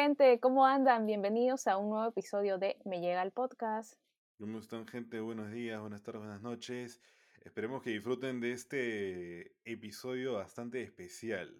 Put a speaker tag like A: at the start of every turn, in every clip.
A: Gente, ¿cómo andan? Bienvenidos a un nuevo episodio de Me Llega el Podcast.
B: ¿Cómo están gente? Buenos días, buenas tardes, buenas noches. Esperemos que disfruten de este episodio bastante especial.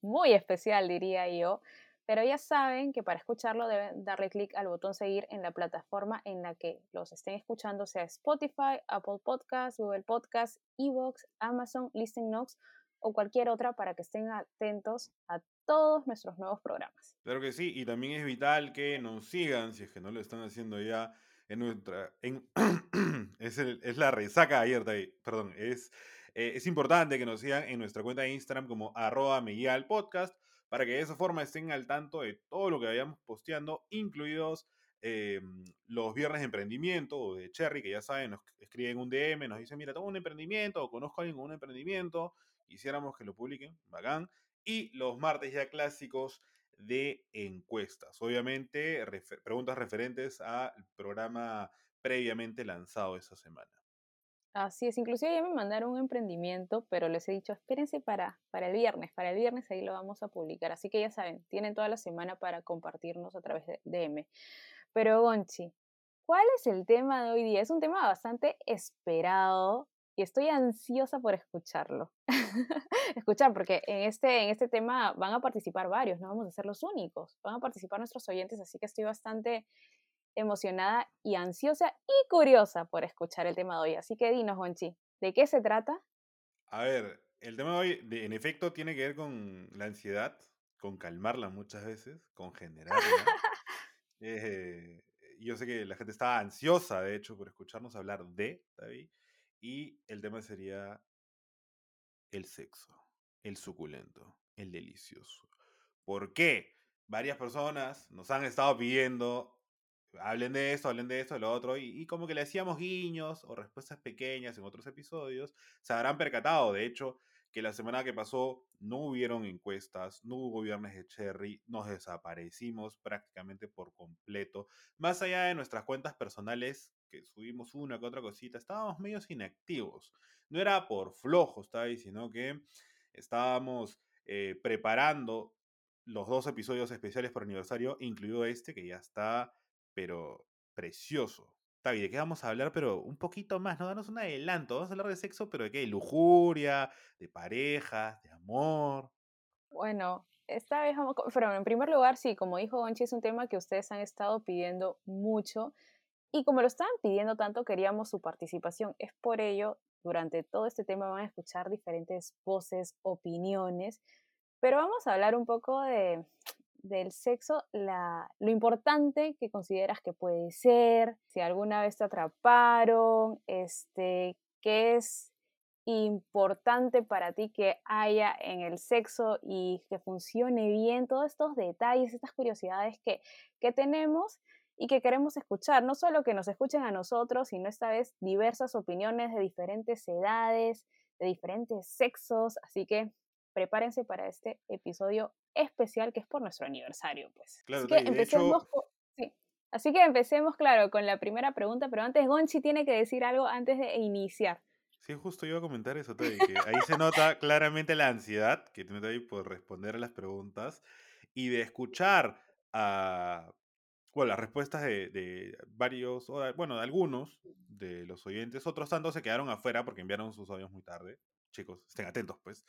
A: Muy especial, diría yo. Pero ya saben que para escucharlo deben darle clic al botón seguir en la plataforma en la que los estén escuchando, sea Spotify, Apple Podcasts, Google Podcasts, Evox, Amazon, Listen Notes o cualquier otra para que estén atentos a todos nuestros nuevos programas.
B: Claro que sí, y también es vital que nos sigan, si es que no lo están haciendo ya, en nuestra... Es, la resaca ayer, perdón, es, eh, es importante que nos sigan en nuestra cuenta de Instagram como arroba me podcast para que de esa forma estén al tanto de todo lo que vayamos posteando, incluidos eh, los viernes de emprendimiento o de Cherry, que ya saben, nos escriben un DM, nos dicen, mira, tengo un emprendimiento o conozco a alguien con un emprendimiento, quisiéramos que lo publiquen, bacán. Y los martes ya clásicos de encuestas. Obviamente, preguntas referentes al programa previamente lanzado esa semana.
A: Así es, inclusive ya me mandaron un emprendimiento, pero les he dicho, espérense para, para el viernes, para el viernes ahí lo vamos a publicar. Así que ya saben, tienen toda la semana para compartirnos a través de DM. Pero Gonchi, ¿cuál es el tema de hoy día? Es un tema bastante esperado y estoy ansiosa por escucharlo. Escuchar, porque en este, en este tema van a participar varios, no vamos a ser los únicos, van a participar nuestros oyentes, así que estoy bastante emocionada y ansiosa y curiosa por escuchar el tema de hoy. Así que dinos, Gonchi, ¿de qué se trata?
B: A ver, el tema de hoy, en efecto, tiene que ver con la ansiedad, con calmarla muchas veces, con generarla. Eh, yo sé que la gente estaba ansiosa, de hecho, por escucharnos hablar de David, y el tema sería el sexo, el suculento, el delicioso. ¿Por qué? Varias personas nos han estado pidiendo hablen de esto, hablen de esto, de lo otro, y, como que le hacíamos guiños o respuestas pequeñas en otros episodios, se habrán percatado, de hecho, que la semana que pasó no hubieron encuestas, no hubo viernes de Cherry, nos desaparecimos prácticamente por completo. Más allá de nuestras cuentas personales, que subimos una que otra cosita, estábamos medio inactivos. No era por flojos, sino que estábamos eh, preparando los dos episodios especiales por aniversario, incluido este, que ya está pero precioso. Tavi, ¿de qué vamos a hablar? Pero un poquito más, ¿no? Danos un adelanto. Vamos a hablar de sexo, pero ¿de qué? De lujuria, de parejas, de amor.
A: Bueno, esta vez vamos, pero en primer lugar, sí, como dijo Gonchi, es un tema que ustedes han estado pidiendo mucho. Y como lo estaban pidiendo tanto, queríamos su participación. Es por ello, durante todo este tema van a escuchar diferentes voces, opiniones, pero vamos a hablar un poco de, del sexo, la, lo importante que consideras que puede ser, si alguna vez te atraparon, este, qué es importante para ti que haya en el sexo y que funcione bien, todos estos detalles, estas curiosidades que, que tenemos y que queremos escuchar, no solo que nos escuchen a nosotros, sino esta vez diversas opiniones de diferentes edades, de diferentes sexos, así que prepárense para este episodio especial que es por nuestro aniversario, pues.
B: Claro,
A: Así que empecemos, sí. Así que empecemos, claro, con la primera pregunta, pero antes Gonchi tiene que decir algo antes de iniciar.
B: Sí, justo iba a comentar eso, Teddy, que ahí se nota claramente la ansiedad que tiene Teddy por responder a las preguntas y de escuchar a, bueno, las respuestas de, de varios, bueno, de algunos de los oyentes, otros tantos se quedaron afuera porque enviaron sus audios muy tarde. Chicos, estén atentos, pues.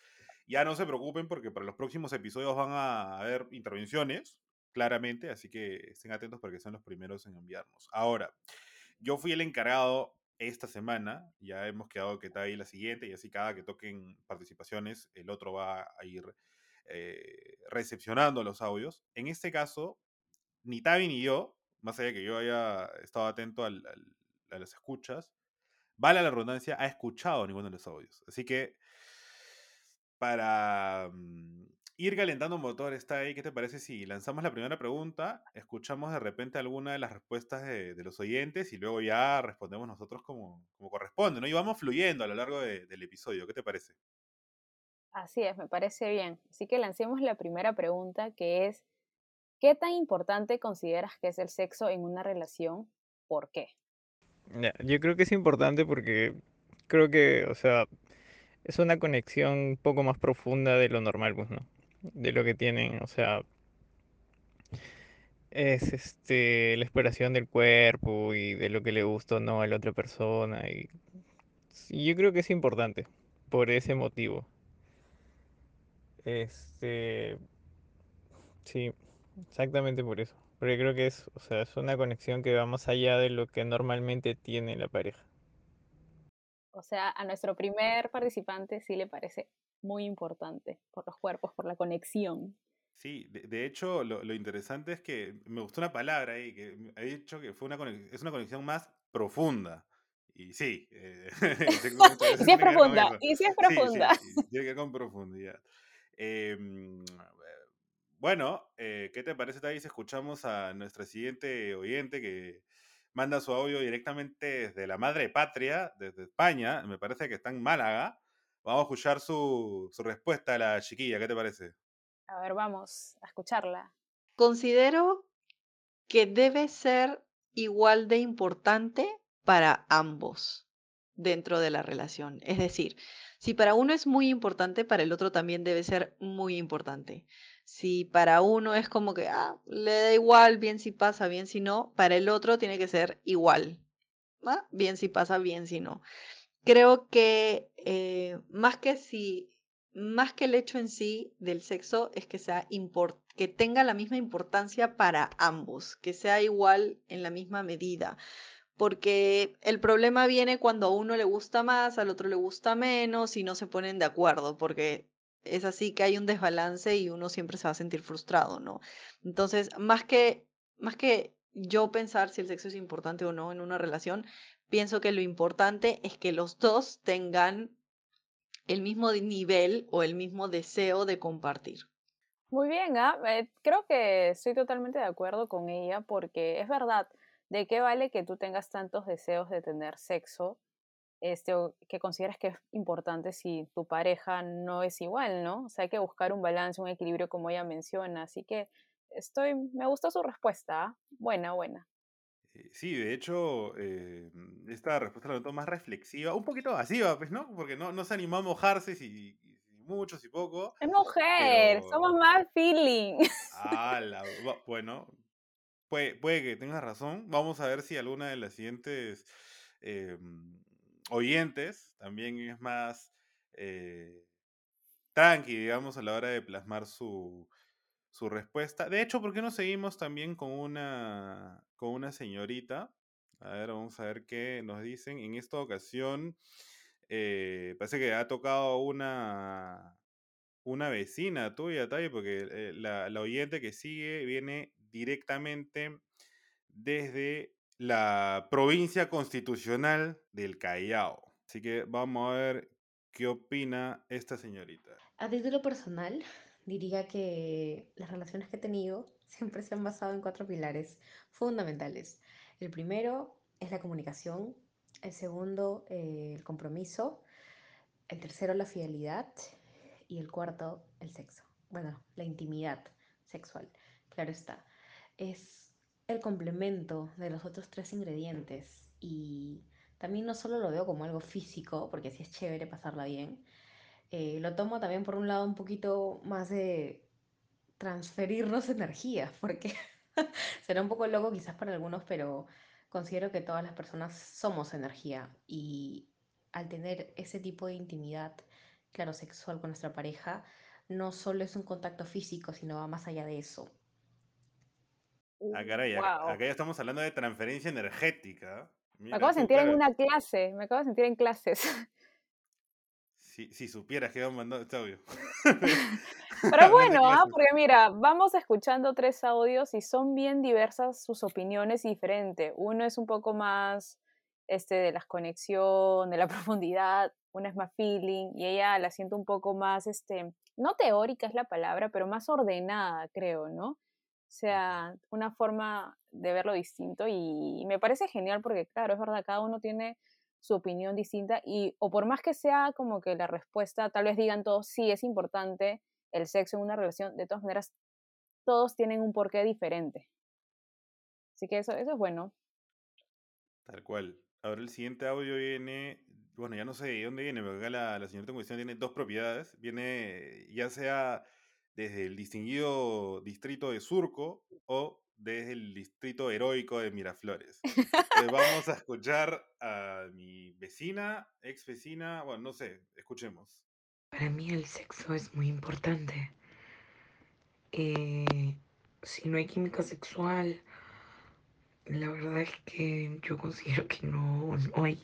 B: Ya no se preocupen porque para los próximos episodios van a haber intervenciones, claramente, así que estén atentos porque son los primeros en enviarnos. Ahora, yo fui el encargado esta semana, ya hemos quedado que está ahí la siguiente y así cada que toquen participaciones, el otro va a ir eh, recepcionando los audios. En este caso, ni Tavi ni yo, más allá que yo haya estado atento a las escuchas, vale la redundancia, ha escuchado ninguno de los audios. Así que para mm, ir calentando motor está ahí, ¿qué te parece si lanzamos la primera pregunta, escuchamos de repente alguna de las respuestas de, los oyentes y luego ya respondemos nosotros como, como corresponde, ¿no? Y vamos fluyendo a lo largo del episodio, ¿qué te parece?
A: Así es, me parece bien. Así que lancemos la primera pregunta que es, ¿qué tan importante consideras que es el sexo en una relación? ¿Por qué?
C: Yo creo que es importante porque creo que, o sea, es una conexión un poco más profunda de lo normal, pues, ¿no? De lo que tienen, o sea, es este, la exploración del cuerpo y de lo que le gusta o no a la otra persona. Y, y yo creo que es importante por ese motivo. Este, sí, exactamente por eso. Porque creo que es, o sea, es una conexión que va más allá de lo que normalmente tiene la pareja.
A: O sea, a nuestro primer participante sí le parece muy importante por los cuerpos, por la conexión.
B: Sí, de, hecho, lo, interesante es que me gustó una palabra ahí, que ha dicho que fue una es una conexión más profunda. Y sí,
A: eh, y si es profunda, y si es profunda.
B: tiene que ver con profundidad. Em, bueno, eh, ¿qué te parece, Thais? Escuchamos a nuestra siguiente oyente que manda su audio directamente desde la madre patria, desde España. Me parece que está en Málaga. Vamos a escuchar su, su respuesta a la chiquilla. ¿Qué te parece?
A: A ver, vamos a escucharla.
D: Considero que debe ser igual de importante para ambos dentro de la relación. Es decir, si para uno es muy importante, para el otro también debe ser muy importante. Si para uno es como que, ah, le da igual, bien si pasa, bien si no, para el otro tiene que ser igual. ¿ah? Bien si pasa, bien si no. Creo que eh, más que si más que el hecho en sí del sexo, es que, sea que tenga la misma importancia para ambos, que sea igual en la misma medida. Porque el problema viene cuando a uno le gusta más, al otro le gusta menos y no se ponen de acuerdo, porque es así que hay un desbalance y uno siempre se va a sentir frustrado, ¿no? Entonces, más que, más que yo pensar si el sexo es importante o no en una relación, pienso que lo importante es que los dos tengan el mismo nivel o el mismo deseo de compartir.
A: Muy bien, ¿ah? Eh, creo que estoy totalmente de acuerdo con ella porque es verdad, ¿de qué vale que tú tengas tantos deseos de tener sexo este, que consideras que es importante si tu pareja no es igual, ¿no? O sea, hay que buscar un balance, un equilibrio como ella menciona. Así que estoy, me gustó su respuesta. ¿ah? Buena, buena.
B: Eh, sí, de hecho, eh, esta respuesta la noto más reflexiva, un poquito evasiva, pues, ¿no? Porque no, no se animó a mojarse si, mucho, si poco.
A: Es mujer, somos más feeling.
B: Ah, bueno, puede, puede, que tengas razón. Vamos a ver si alguna de las siguientes em, oyentes también es más eh, tranqui, digamos, a la hora de plasmar su, su respuesta. De hecho, ¿por qué no seguimos también con una, con una señorita? A ver, vamos a ver qué nos dicen. En esta ocasión, eh, parece que ha tocado una, una vecina tuya, Tai, porque eh, la, la, oyente que sigue viene directamente desde la provincia constitucional del Callao. Así que vamos a ver qué opina esta señorita.
E: A título personal, diría que las relaciones que he tenido siempre se han basado en cuatro pilares fundamentales. El primero es la comunicación, el segundo eh, el compromiso, el tercero la fidelidad y el cuarto el sexo. Bueno, la intimidad sexual, claro está. Es el complemento de los otros tres ingredientes y también no solo lo veo como algo físico, porque sí es chévere pasarla bien, eh, lo tomo también por un lado un poquito más de transferirnos energía, porque será un poco loco quizás para algunos, pero considero que todas las personas somos energía y al tener ese tipo de intimidad, claro, sexual con nuestra pareja, no solo es un contacto físico, sino va más allá de eso.
B: Ah, caray, acá, ya estamos hablando de transferencia energética.
A: me acabo de sentir en una clase, me acabo de sentir en clases.
B: Si, supieras que vamos mandando este audio.
A: Pero bueno, ¿ah? porque mira, vamos escuchando tres audios y son bien diversas sus opiniones y diferentes. Uno es un poco más este, de las conexiones, de la profundidad, una es más feeling y ella la siento un poco más, este, no teórica es la palabra, pero más ordenada, creo, ¿no? O sea, una forma de verlo distinto y me parece genial porque, claro, es verdad, cada uno tiene su opinión distinta y o por más que sea como que la respuesta, tal vez digan todos, sí, es importante el sexo en una relación, de todas maneras, todos tienen un porqué diferente. Así que eso, eso es bueno.
B: Tal cual. Ahora el siguiente audio viene, bueno, ya no sé de dónde viene, pero acá la, la señorita en cuestión tiene dos propiedades. Viene ya sea desde el distinguido distrito de Surco o desde el distrito heroico de Miraflores. Entonces vamos a escuchar a mi vecina, ex vecina, bueno, no sé, escuchemos.
F: Para mí el sexo es muy importante. Eh, si no hay química sexual, la verdad es que yo considero que no, no hay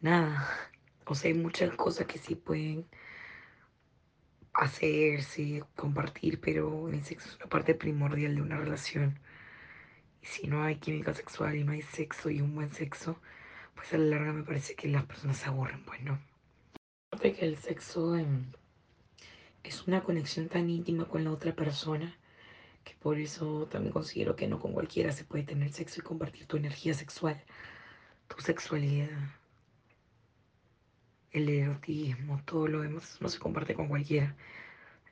F: nada. O sea, hay muchas cosas que sí pueden hacerse, compartir, pero el sexo es una parte primordial de una relación. Y si no hay química sexual y no hay sexo y un buen sexo, pues a la larga me parece que las personas se aburren, pues no. Aparte que el sexo em, es una conexión tan íntima con la otra persona que por eso también considero que no con cualquiera se puede tener sexo y compartir tu energía sexual, tu sexualidad, el erotismo, todo lo demás no se comparte con cualquiera.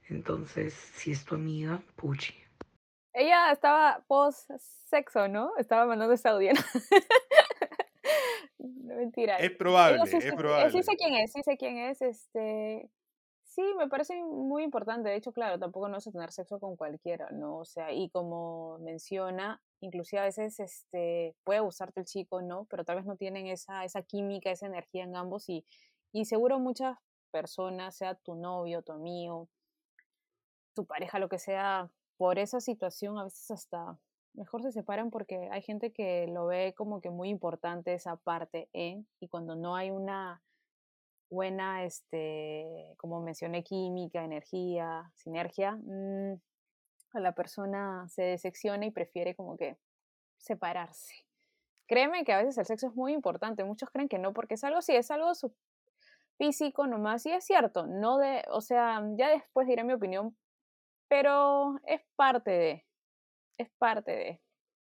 F: Entonces, si es tu amiga, puchi.
A: Ella estaba post sexo, ¿no? Estaba mandando ese audio. no, mentira.
B: Es probable,
A: sí
B: es probable.
A: Sí sé quién es, sí sé quién es. Este, sí, me parece muy importante. De hecho, claro, tampoco no es tener sexo con cualquiera, ¿no? O sea, y como menciona, inclusive a veces este, puede gustarte el chico, ¿no? Pero tal vez no tienen esa, esa química, esa energía en ambos y, y seguro muchas personas, sea tu novio, tu amigo, tu pareja, lo que sea, por esa situación a veces hasta mejor se separan porque hay gente que lo ve como que muy importante esa parte en y cuando no hay una buena, este, como mencioné, química, energía, sinergia, mm, a la persona se decepciona y prefiere como que separarse. Créeme que a veces el sexo es muy importante, muchos creen que no, porque es algo así, es algo físico nomás, y es cierto, no de, o sea, ya después diré mi opinión, pero es parte de, es parte de.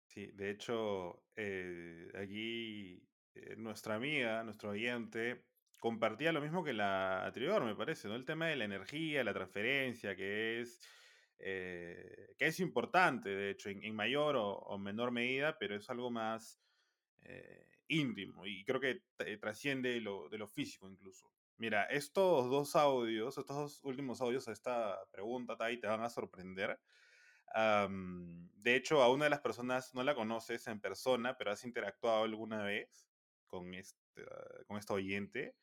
B: Sí, de hecho, eh, aquí eh, nuestra amiga, nuestro oyente, compartía lo mismo que la anterior, me parece, ¿no? El tema de la energía, la transferencia, que es, eh, que es importante, de hecho, en, mayor o, o menor medida, pero es algo más eh, íntimo y creo que t- trasciende lo, de lo físico incluso. Mira, estos dos audios, estos dos últimos audios a esta pregunta, te van a sorprender. De hecho, a una de las personas no la conoces en persona, pero has interactuado alguna vez con, este, con esta oyente.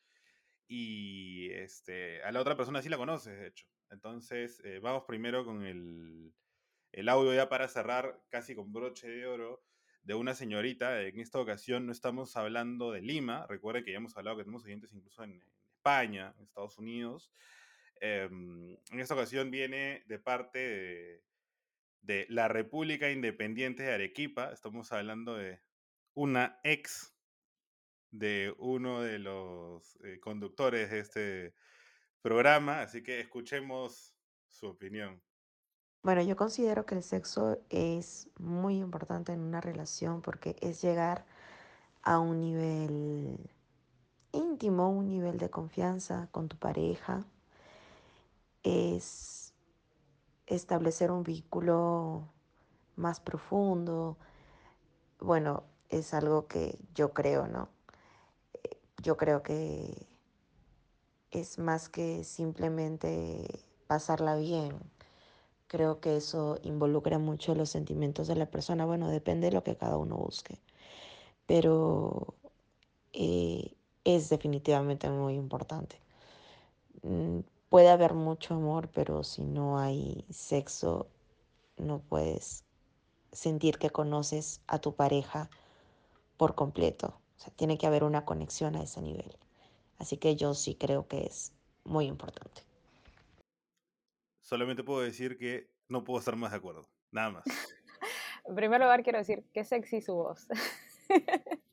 B: Y este, a la otra persona sí la conoces, de hecho. Entonces, eh, vamos primero con el, el audio ya para cerrar casi con broche de oro de una señorita. En esta ocasión no estamos hablando de Lima. Recuerden que ya hemos hablado que tenemos oyentes incluso en, España, en Estados Unidos. Em, en esta ocasión viene de parte de, de la República Independiente de Arequipa. Estamos hablando de una ex de uno de los eh, conductores de este programa, así que escuchemos su opinión.
G: Bueno, yo considero que el sexo es muy importante en una relación porque es llegar a un nivel íntimo, un nivel de confianza con tu pareja, es establecer un vínculo más profundo. Bueno, es algo que yo creo, ¿no? Eh, Yo creo que es más que simplemente pasarla bien. Creo que eso involucra mucho los sentimientos de la persona. Bueno, depende de lo que cada uno busque. Pero eh, es definitivamente muy importante. Mm, Puede haber mucho amor, pero si no hay sexo, no puedes sentir que conoces a tu pareja por completo. O sea, tiene que haber una conexión a ese nivel. Así que yo sí creo que es muy importante.
B: Solamente puedo decir que no puedo estar más de acuerdo. Nada más.
A: En primer lugar, quiero decir que sexy su voz.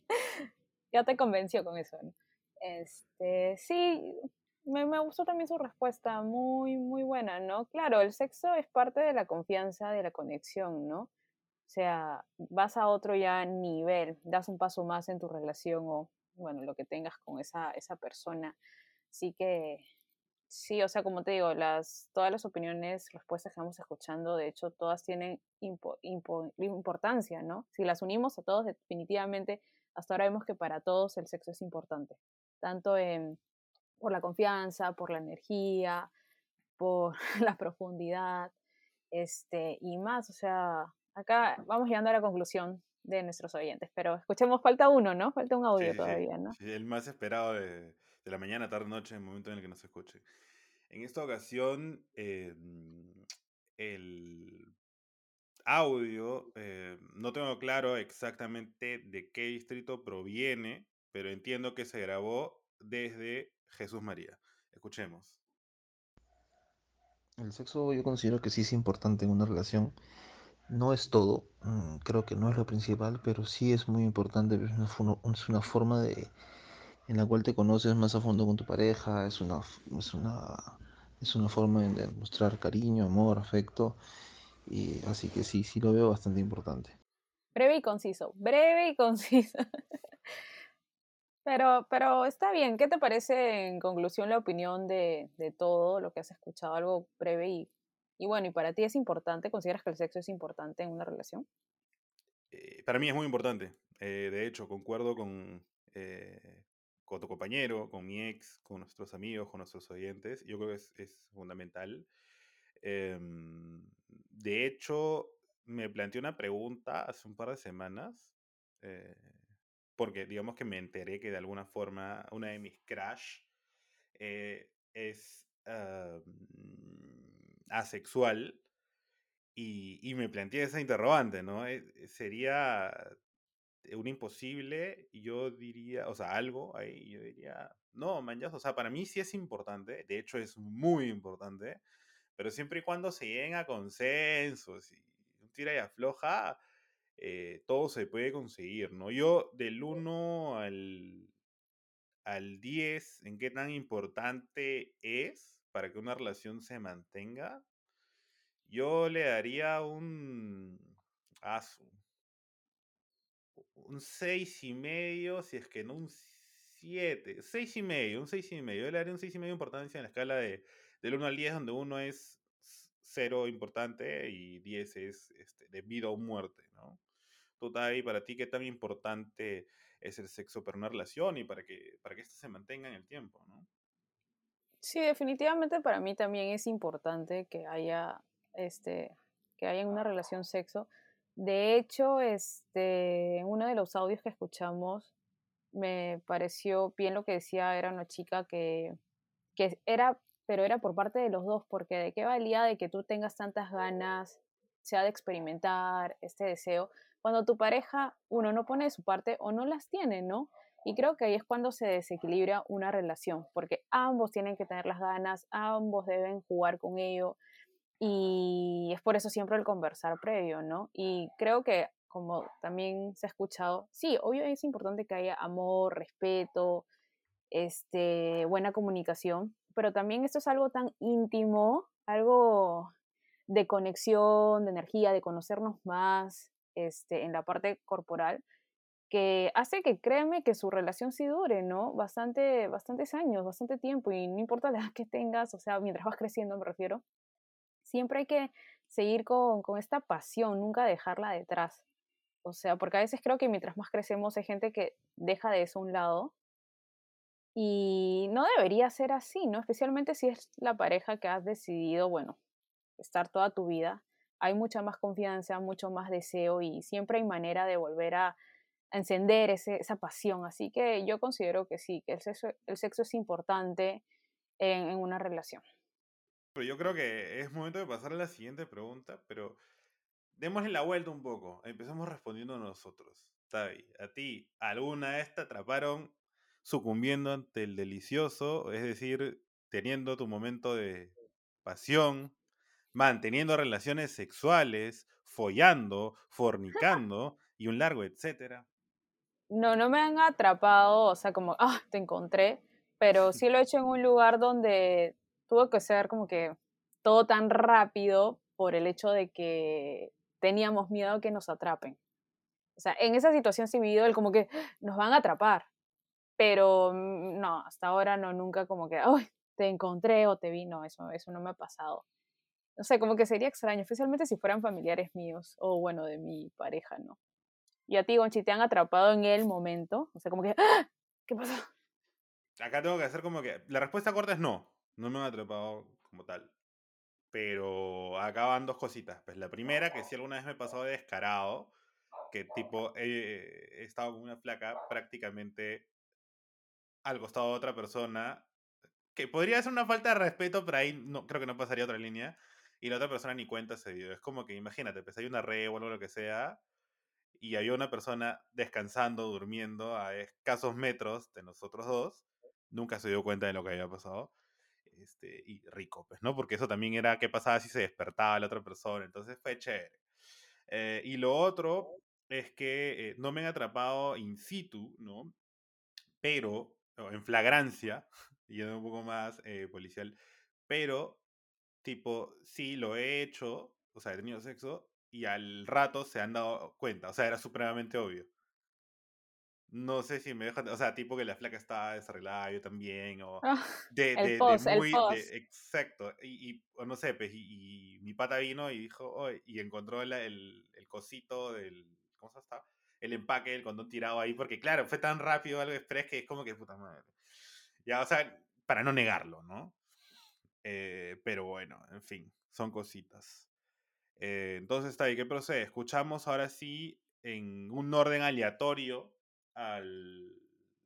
A: ya te convenció con eso. ¿no? Este, sí, me, me gustó también su respuesta, muy, muy buena, ¿no? Claro, el sexo es parte de la confianza, de la conexión, ¿no? O sea, vas a otro ya nivel, das un paso más en tu relación o, bueno, lo que tengas con esa, esa persona. Así que, sí, o sea, como te digo, las, todas las opiniones, respuestas que vamos escuchando, de hecho, todas tienen impo- impo- importancia, ¿no? Si las unimos a todos, definitivamente, hasta ahora vemos que para todos el sexo es importante, tanto en, por la confianza, por la energía, por la profundidad, este, y más, o sea, acá vamos llegando a la conclusión de nuestros oyentes, pero escuchemos, falta uno, ¿no? Falta un audio
B: Sí,
A: todavía, ¿no?
B: Sí, el más esperado de, de la mañana, tarde, noche, en el momento en el que nos escuche. En esta ocasión, eh, el audio, eh, no tengo claro exactamente de qué distrito proviene, pero entiendo que se grabó desde Jesús María. Escuchemos.
H: El sexo yo considero que sí es importante en una relación. No es todo, mm, creo que no es lo principal, pero sí es muy importante. Es una, es una forma de, en la cual te conoces más a fondo con tu pareja, es una, es una, es una forma de demostrar cariño, amor, afecto, y así que sí, sí lo veo bastante importante.
A: Breve y conciso, breve y conciso. Pero, pero está bien, ¿qué te parece en conclusión la opinión de, de todo lo que has escuchado? Algo breve y, y bueno, ¿y para ti es importante? ¿Consideras que el sexo es importante en una relación?
B: Eh, para mí es muy importante. Eh, de hecho, concuerdo con, eh, con tu compañero, con mi ex, con nuestros amigos, con nuestros oyentes. Yo creo que es, es fundamental. Em, de hecho, me planteé una pregunta hace un par de semanas, eh, porque digamos que me enteré que de alguna forma una de mis crush eh, es mm, asexual y, y me planteé esa interrogante, ¿no? Eh, ¿Sería un imposible? Yo diría, o sea, algo ahí, yo diría, no, man, ya, o sea, para mí sí es importante, de hecho es muy importante, pero siempre y cuando se lleguen a consensos y un tira y afloja, eh, todo se puede conseguir, ¿no? Yo del 1 al, al 10, ¿en qué tan importante es para que una relación se mantenga? Yo le daría un... ah, su- un seis y medio, si es que no un 7, seis y medio, un seis y medio. Yo le daría un seis y medio de importancia en la escala de, del 1 al 10, donde uno es s- cero importante y 10 es este, de vida o muerte, ¿no? Tú, Tavi, para ti, ¿qué tan importante es el sexo para una relación y para que, para que se mantenga en el tiempo, ¿no?
A: Sí, definitivamente para mí también es importante que haya, este, que haya en una relación sexo. De hecho, este, uno de los audios que escuchamos, me pareció bien lo que decía, era una chica que, que era, pero era por parte de los dos, porque de qué valía de que tú tengas tantas ganas, sea de experimentar este deseo, cuando tu pareja, uno no pone de su parte o no las tiene, ¿no? Y creo que ahí es cuando se desequilibra una relación, porque ambos tienen que tener las ganas, ambos deben jugar con ello, y es por eso siempre el conversar previo, ¿no? Y creo que, como también se ha escuchado, sí, obvio es importante que haya amor, respeto, este, buena comunicación, pero también esto es algo tan íntimo, algo de conexión, de energía, de conocernos más este, en la parte corporal, que hace que créeme que su relación sí dure, ¿no? Bastante, bastantes años, bastante tiempo, y no importa la edad que tengas, o sea, mientras vas creciendo me refiero, siempre hay que seguir con, con esta pasión, nunca dejarla detrás. O sea, porque a veces creo que mientras más crecemos hay gente que deja de eso a un lado y no debería ser así, ¿no? Especialmente si es la pareja que has decidido, bueno, estar toda tu vida. Hay mucha más confianza, mucho más deseo y siempre hay manera de volver a, encender ese- esa pasión. Así que yo considero que sí, que el sexo, el sexo es importante en una relación.
B: Pero yo creo que es momento de pasar a la siguiente pregunta, pero démosle la vuelta un poco. Empezamos respondiendo nosotros. Tavi, a ti, ¿alguna vez te atraparon sucumbiendo ante el delicioso? Es decir, teniendo tu momento de pasión, manteniendo relaciones sexuales, follando, fornicando y un largo etcétera.
A: No, no me han atrapado, o sea, como, ah, te encontré, pero sí lo he hecho en un lugar donde tuvo que ser como que todo tan rápido por el hecho de que teníamos miedo que nos atrapen. O sea, en esa situación sí vivido el como que "Ah, nos van a atrapar, pero no, hasta ahora no, nunca como que, ay, te encontré o te vi, no, eso, eso no me ha pasado. No sé, como que sería extraño, especialmente si fueran familiares míos o bueno, de mi pareja, ¿no? Y a ti, Gonchi, te han atrapado en el momento, o sea, como que, "Ah, ¿qué pasó?
B: Acá tengo que hacer como que. La respuesta corta es no. No me han atrapado como tal. Pero acá dos cositas. Pues la primera, que si alguna vez me he de descarado, que tipo he, he estado con una flaca prácticamente al costado de otra persona, que podría ser una falta de respeto, pero ahí no, creo que no pasaría otra línea, y la otra persona ni cuenta se dio. Es como que imagínate, pues hay una red o algo lo que sea, y había una persona descansando, durmiendo a escasos metros de nosotros dos, nunca se dio cuenta de lo que había pasado. Este, y rico, pues, ¿no? Porque eso también era qué pasaba si se despertaba la otra persona, entonces fue chévere. Eh, y lo otro es que eh, no me han atrapado in situ, ¿no? Pero, en flagrancia, yendo un poco más eh, policial, pero, tipo, sí, lo he hecho, o sea, he tenido sexo, y al rato se han dado cuenta, o sea, era supremamente obvio. No sé si me dejan, o sea, tipo que la flaca estaba desarreglada, yo también, o
A: Ah,
B: de,
A: el
B: de, de
A: post, el
B: muy, de- exacto, y, y, o no sé, pues, y, y mi pata vino y dijo, y encontró la- el, el cosito del, ¿cómo se llama? El empaque del condón tirado ahí, porque claro, fue tan rápido algo express que es como que puta madre. Ya, o sea, para no negarlo, ¿no? Eh, pero bueno, en fin, son cositas. Eh, entonces está ahí, ¿qué procede? Escuchamos ahora sí en un orden aleatorio al,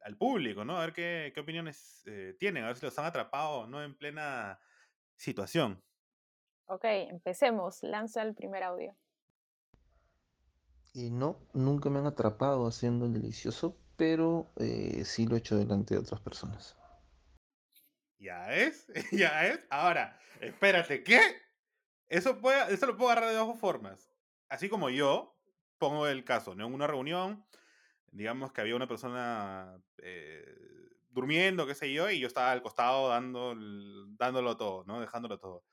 B: al público, ¿no? A ver qué, qué opiniones eh, tienen, a ver si los han atrapado, ¿no? En plena situación.
A: Ok, empecemos. Lanza el primer audio.
H: Y no, nunca me han atrapado haciendo el delicioso, pero eh, sí lo he hecho delante de otras personas.
B: ¿Ya es? ¿Ya es? Ahora, espérate, ¿qué? Eso, puede, eso lo puedo agarrar de dos formas. Así como yo pongo el caso, ¿no? En una reunión, digamos que había una persona eh, durmiendo, qué sé yo, y yo estaba al costado dando, dándolo todo, ¿no? Dejándolo todo.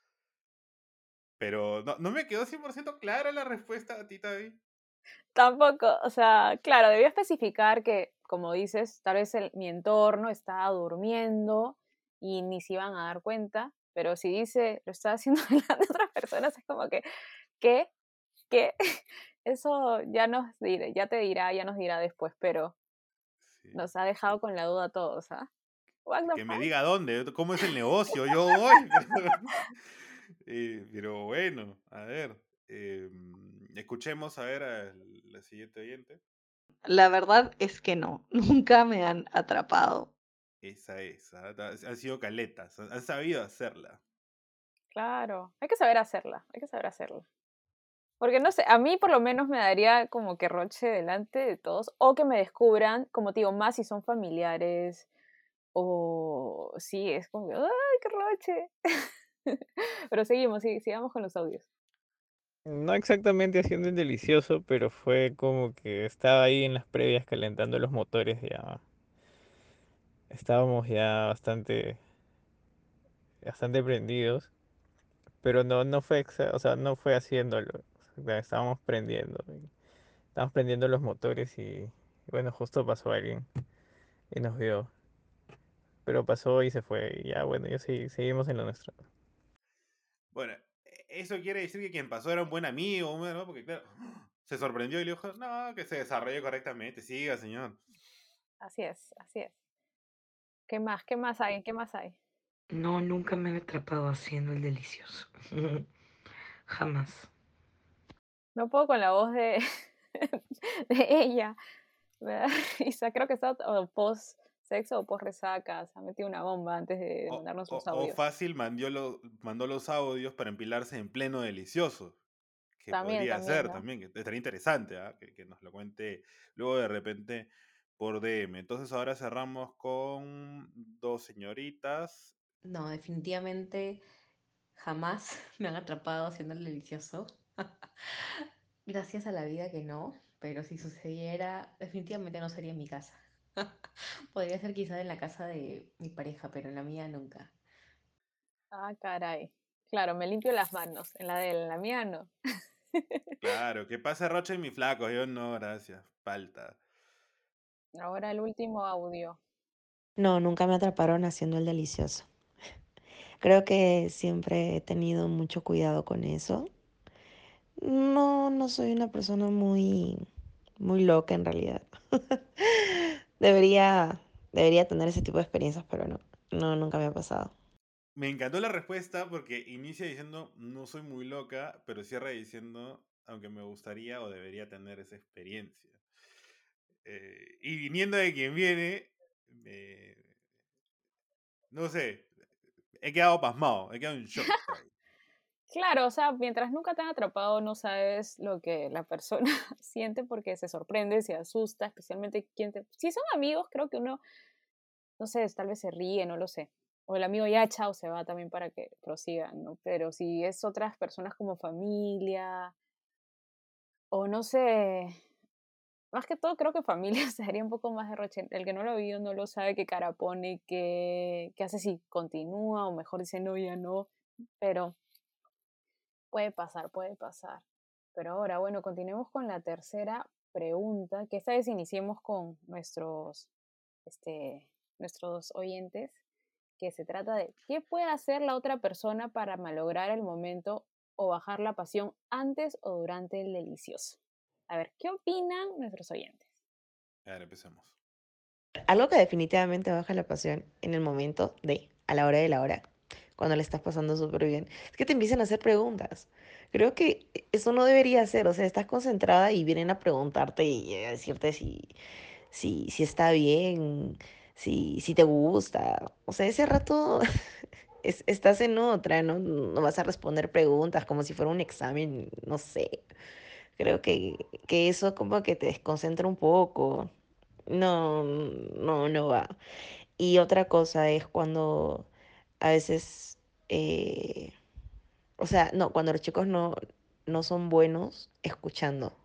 B: Pero no, no me quedó 100% clara la respuesta a ti, Tavi.
A: Tampoco, o sea, claro, debía especificar que, como dices, tal vez mi entorno estaba durmiendo y ni se iban a dar cuenta, pero si dice lo estaba haciendo delante de otras personas, es como que, ¿qué? ¿Qué? Eso ya nos dirá, ya te dirá, ya nos dirá después, pero
B: Sí.
A: nos ha dejado con la duda a todos, ¿ah?
B: Que me diga dónde, cómo es el negocio, yo voy. pero- Eh, pero bueno, a ver, eh, escuchemos a ver al la siguiente oyente.
D: La verdad es que no, nunca me han atrapado.
B: Esa es, ah, ta- han sido caletas, han sabido hacerla.
A: Claro, hay que saber hacerla, hay que saber hacerla. Porque no sé, a mí por lo menos me daría como que roche delante de todos, o que me descubran, como te digo, más si son familiares, o sí, es como que, ¡ay, qué roche! Pero seguimos, sigamos con los audios.
C: No exactamente haciendo el delicioso, pero fue como que estaba ahí en las previas calentando los motores ya. Estábamos ya bastante, bastante prendidos, pero no, no fue, o sea, no fue haciéndolo. Estábamos prendiendo, estábamos prendiendo los motores y bueno, justo pasó alguien y nos vio. Pero pasó y se fue y ya bueno, ya sí, seguimos en lo nuestro.
B: Bueno, e- eso quiere decir que quien pasó era un buen amigo, ¿no? Porque claro, se sorprendió y le dijo, no, que se desarrolle correctamente, siga, señor.
A: Así es, así es. ¿Qué más? ¿Qué más hay? ¿Qué más hay?
F: No, nunca me han atrapado haciendo el delicioso. Jamás.
A: No puedo con la voz de, de ella. Me da risa. Creo que está o post sexo o post resaca. Se ha metido una bomba antes de mandarnos
B: o-
A: sus
B: o
A: audios.
B: fácil mandó, lo- mandó los audios para empilarse en pleno delicioso. Que
A: También,
B: podría
A: también,
B: ser
A: ¿no?
B: también, que estaría interesante, ¿ah? que, que nos lo cuente luego de repente por DM. Entonces ahora cerramos con dos señoritas.
E: No, definitivamente jamás me han atrapado haciendo el delicioso. Gracias a la vida que no, pero si sucediera, definitivamente no sería en mi casa. Podría ser quizá en la casa de mi pareja, pero en la mía nunca.
A: Ah, caray. Claro, me limpio las manos. En la de él, en la mía no.
B: Claro, que pase Rocha y mi flaco. Yo no, gracias. Falta.
A: Ahora el último audio.
G: No, nunca me atraparon haciendo el delicioso. Creo que siempre he tenido mucho cuidado con eso. No, no soy una persona muy, muy loca en realidad. Debería, debería tener ese tipo de experiencias, pero no, no, nunca me ha pasado.
B: me encantó la respuesta porque inicia diciendo, no soy muy loca, pero cierra diciendo, aunque me gustaría o debería tener esa experiencia. Eh, y viniendo de quien viene, no sé, he quedado pasmado, he quedado en shock.
A: Claro, o sea, mientras nunca te han atrapado, no sabes lo que la persona siente porque se sorprende, se asusta, especialmente quien te... Si son amigos, creo que uno, no sé, tal vez se ríe, no lo sé. O el amigo ya chao se va también para que prosigan, ¿no? Pero si es otras personas como familia, o no sé, más que todo creo que familia sería un poco más de roche. El que no lo ha visto no lo sabe qué cara pone, qué, qué hace si continúa, o mejor dice no, ya no. Pero Puede pasar, puede pasar. Pero ahora, bueno, continuemos con la tercera pregunta, que esta vez iniciemos con nuestros, este, nuestros oyentes, que se trata de ¿qué puede hacer la otra persona para malograr el momento o bajar la pasión antes o durante el delicioso? A ver, ¿qué opinan nuestros oyentes?
B: A ver, empecemos.
G: Algo que definitivamente baja la pasión en el momento de, a la hora de la hora, cuando le estás pasando súper bien, es que te empiecen a hacer preguntas. Creo que eso no debería ser, o sea, estás concentrada y vienen a preguntarte y a decirte si, si, si está bien, si, si te gusta. O sea, ese rato es, estás en otra, ¿no? No vas a responder preguntas como si fuera un examen, no sé. Creo que, que eso como que te desconcentra un poco. No, no, no va. Y otra cosa es cuando a veces, eh, o sea, no, cuando los chicos no, no son buenos escuchando.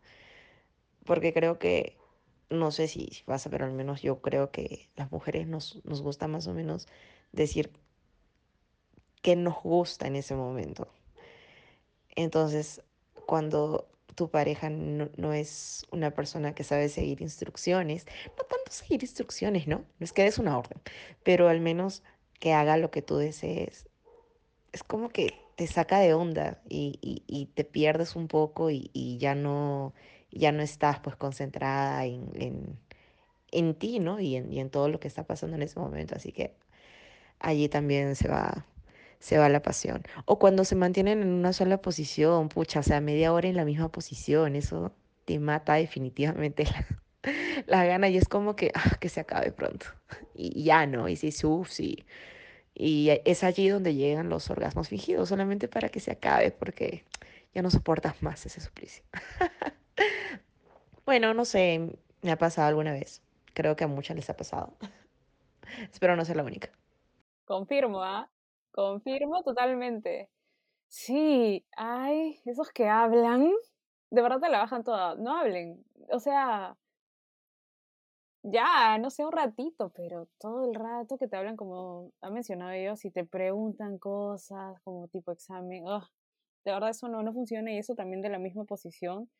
G: Porque creo que, no sé si, pasa, pero al menos yo creo que las mujeres nos, nos gusta más o menos decir qué nos gusta en ese momento. Entonces, cuando tu pareja no, no, es una persona que sabe seguir instrucciones, no tanto seguir instrucciones, ¿no? No es que des una orden, pero al menos que haga lo que tú desees, es como que te saca de onda y, y, te pierdes un poco y, ya, no, ya no estás pues concentrada en, en, en ti, ¿no? Y en, y en todo lo que está pasando en ese momento. Así que allí también se va, se va la pasión. O cuando se mantienen en una sola posición, pucha, o sea, media hora en la misma posición, eso te mata definitivamente la, la gana y es como que, ah, que se acabe pronto. Y ya no, y sí, uff, sí. Y es allí donde llegan los orgasmos fingidos, solamente para que se acabe, porque ya no soportas más ese suplicio. bueno, no sé, me ha pasado alguna vez. Creo que a muchas les ha pasado. Espero no ser la única.
A: Confirmo, ¿ah? ¿eh? Confirmo totalmente. Sí, ay, esos que hablan, de verdad te la bajan toda. No hablen. O sea, ya, no sé, un ratito, pero todo el rato que te hablan, como ha mencionado yo, si te preguntan cosas como tipo examen, de verdad eso no, no funciona y eso también de la misma posición.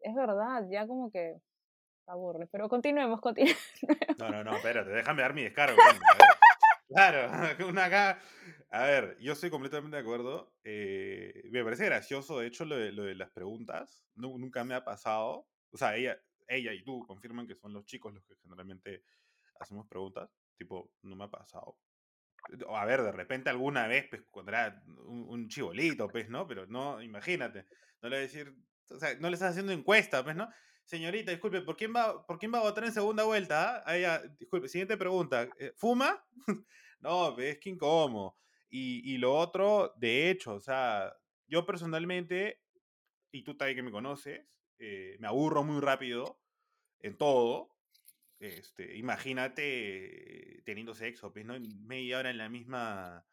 A: Es verdad, ya como que aburre, pero continuemos, continuemos.
B: No, no, no, espérate, déjame dar mi descargo. Claro, una acá. A ver, yo estoy completamente de acuerdo. Eh, me parece gracioso, de hecho, lo de, lo de las preguntas. nunca me ha pasado. O sea, ella, ella y tú confirman que son los chicos los que generalmente hacemos preguntas. Tipo, no me ha pasado. A ver, de repente alguna vez, pues, un, un chibolito, pues, ¿no? Pero no, imagínate. No le voy a decir, o sea, no le estás haciendo encuesta, pues, ¿no? Señorita, disculpe, ¿por quién va, por quién va a votar en segunda vuelta? Ah, ella, disculpe, siguiente pregunta. Eh, ¿Fuma? no, pues, es que incómodo. Y, y lo otro, de hecho, o sea, yo personalmente, y tú también que me conoces, eh, me aburro muy rápido en todo. Este, imagínate teniendo sexo, pues, ¿no? Media hora en la misma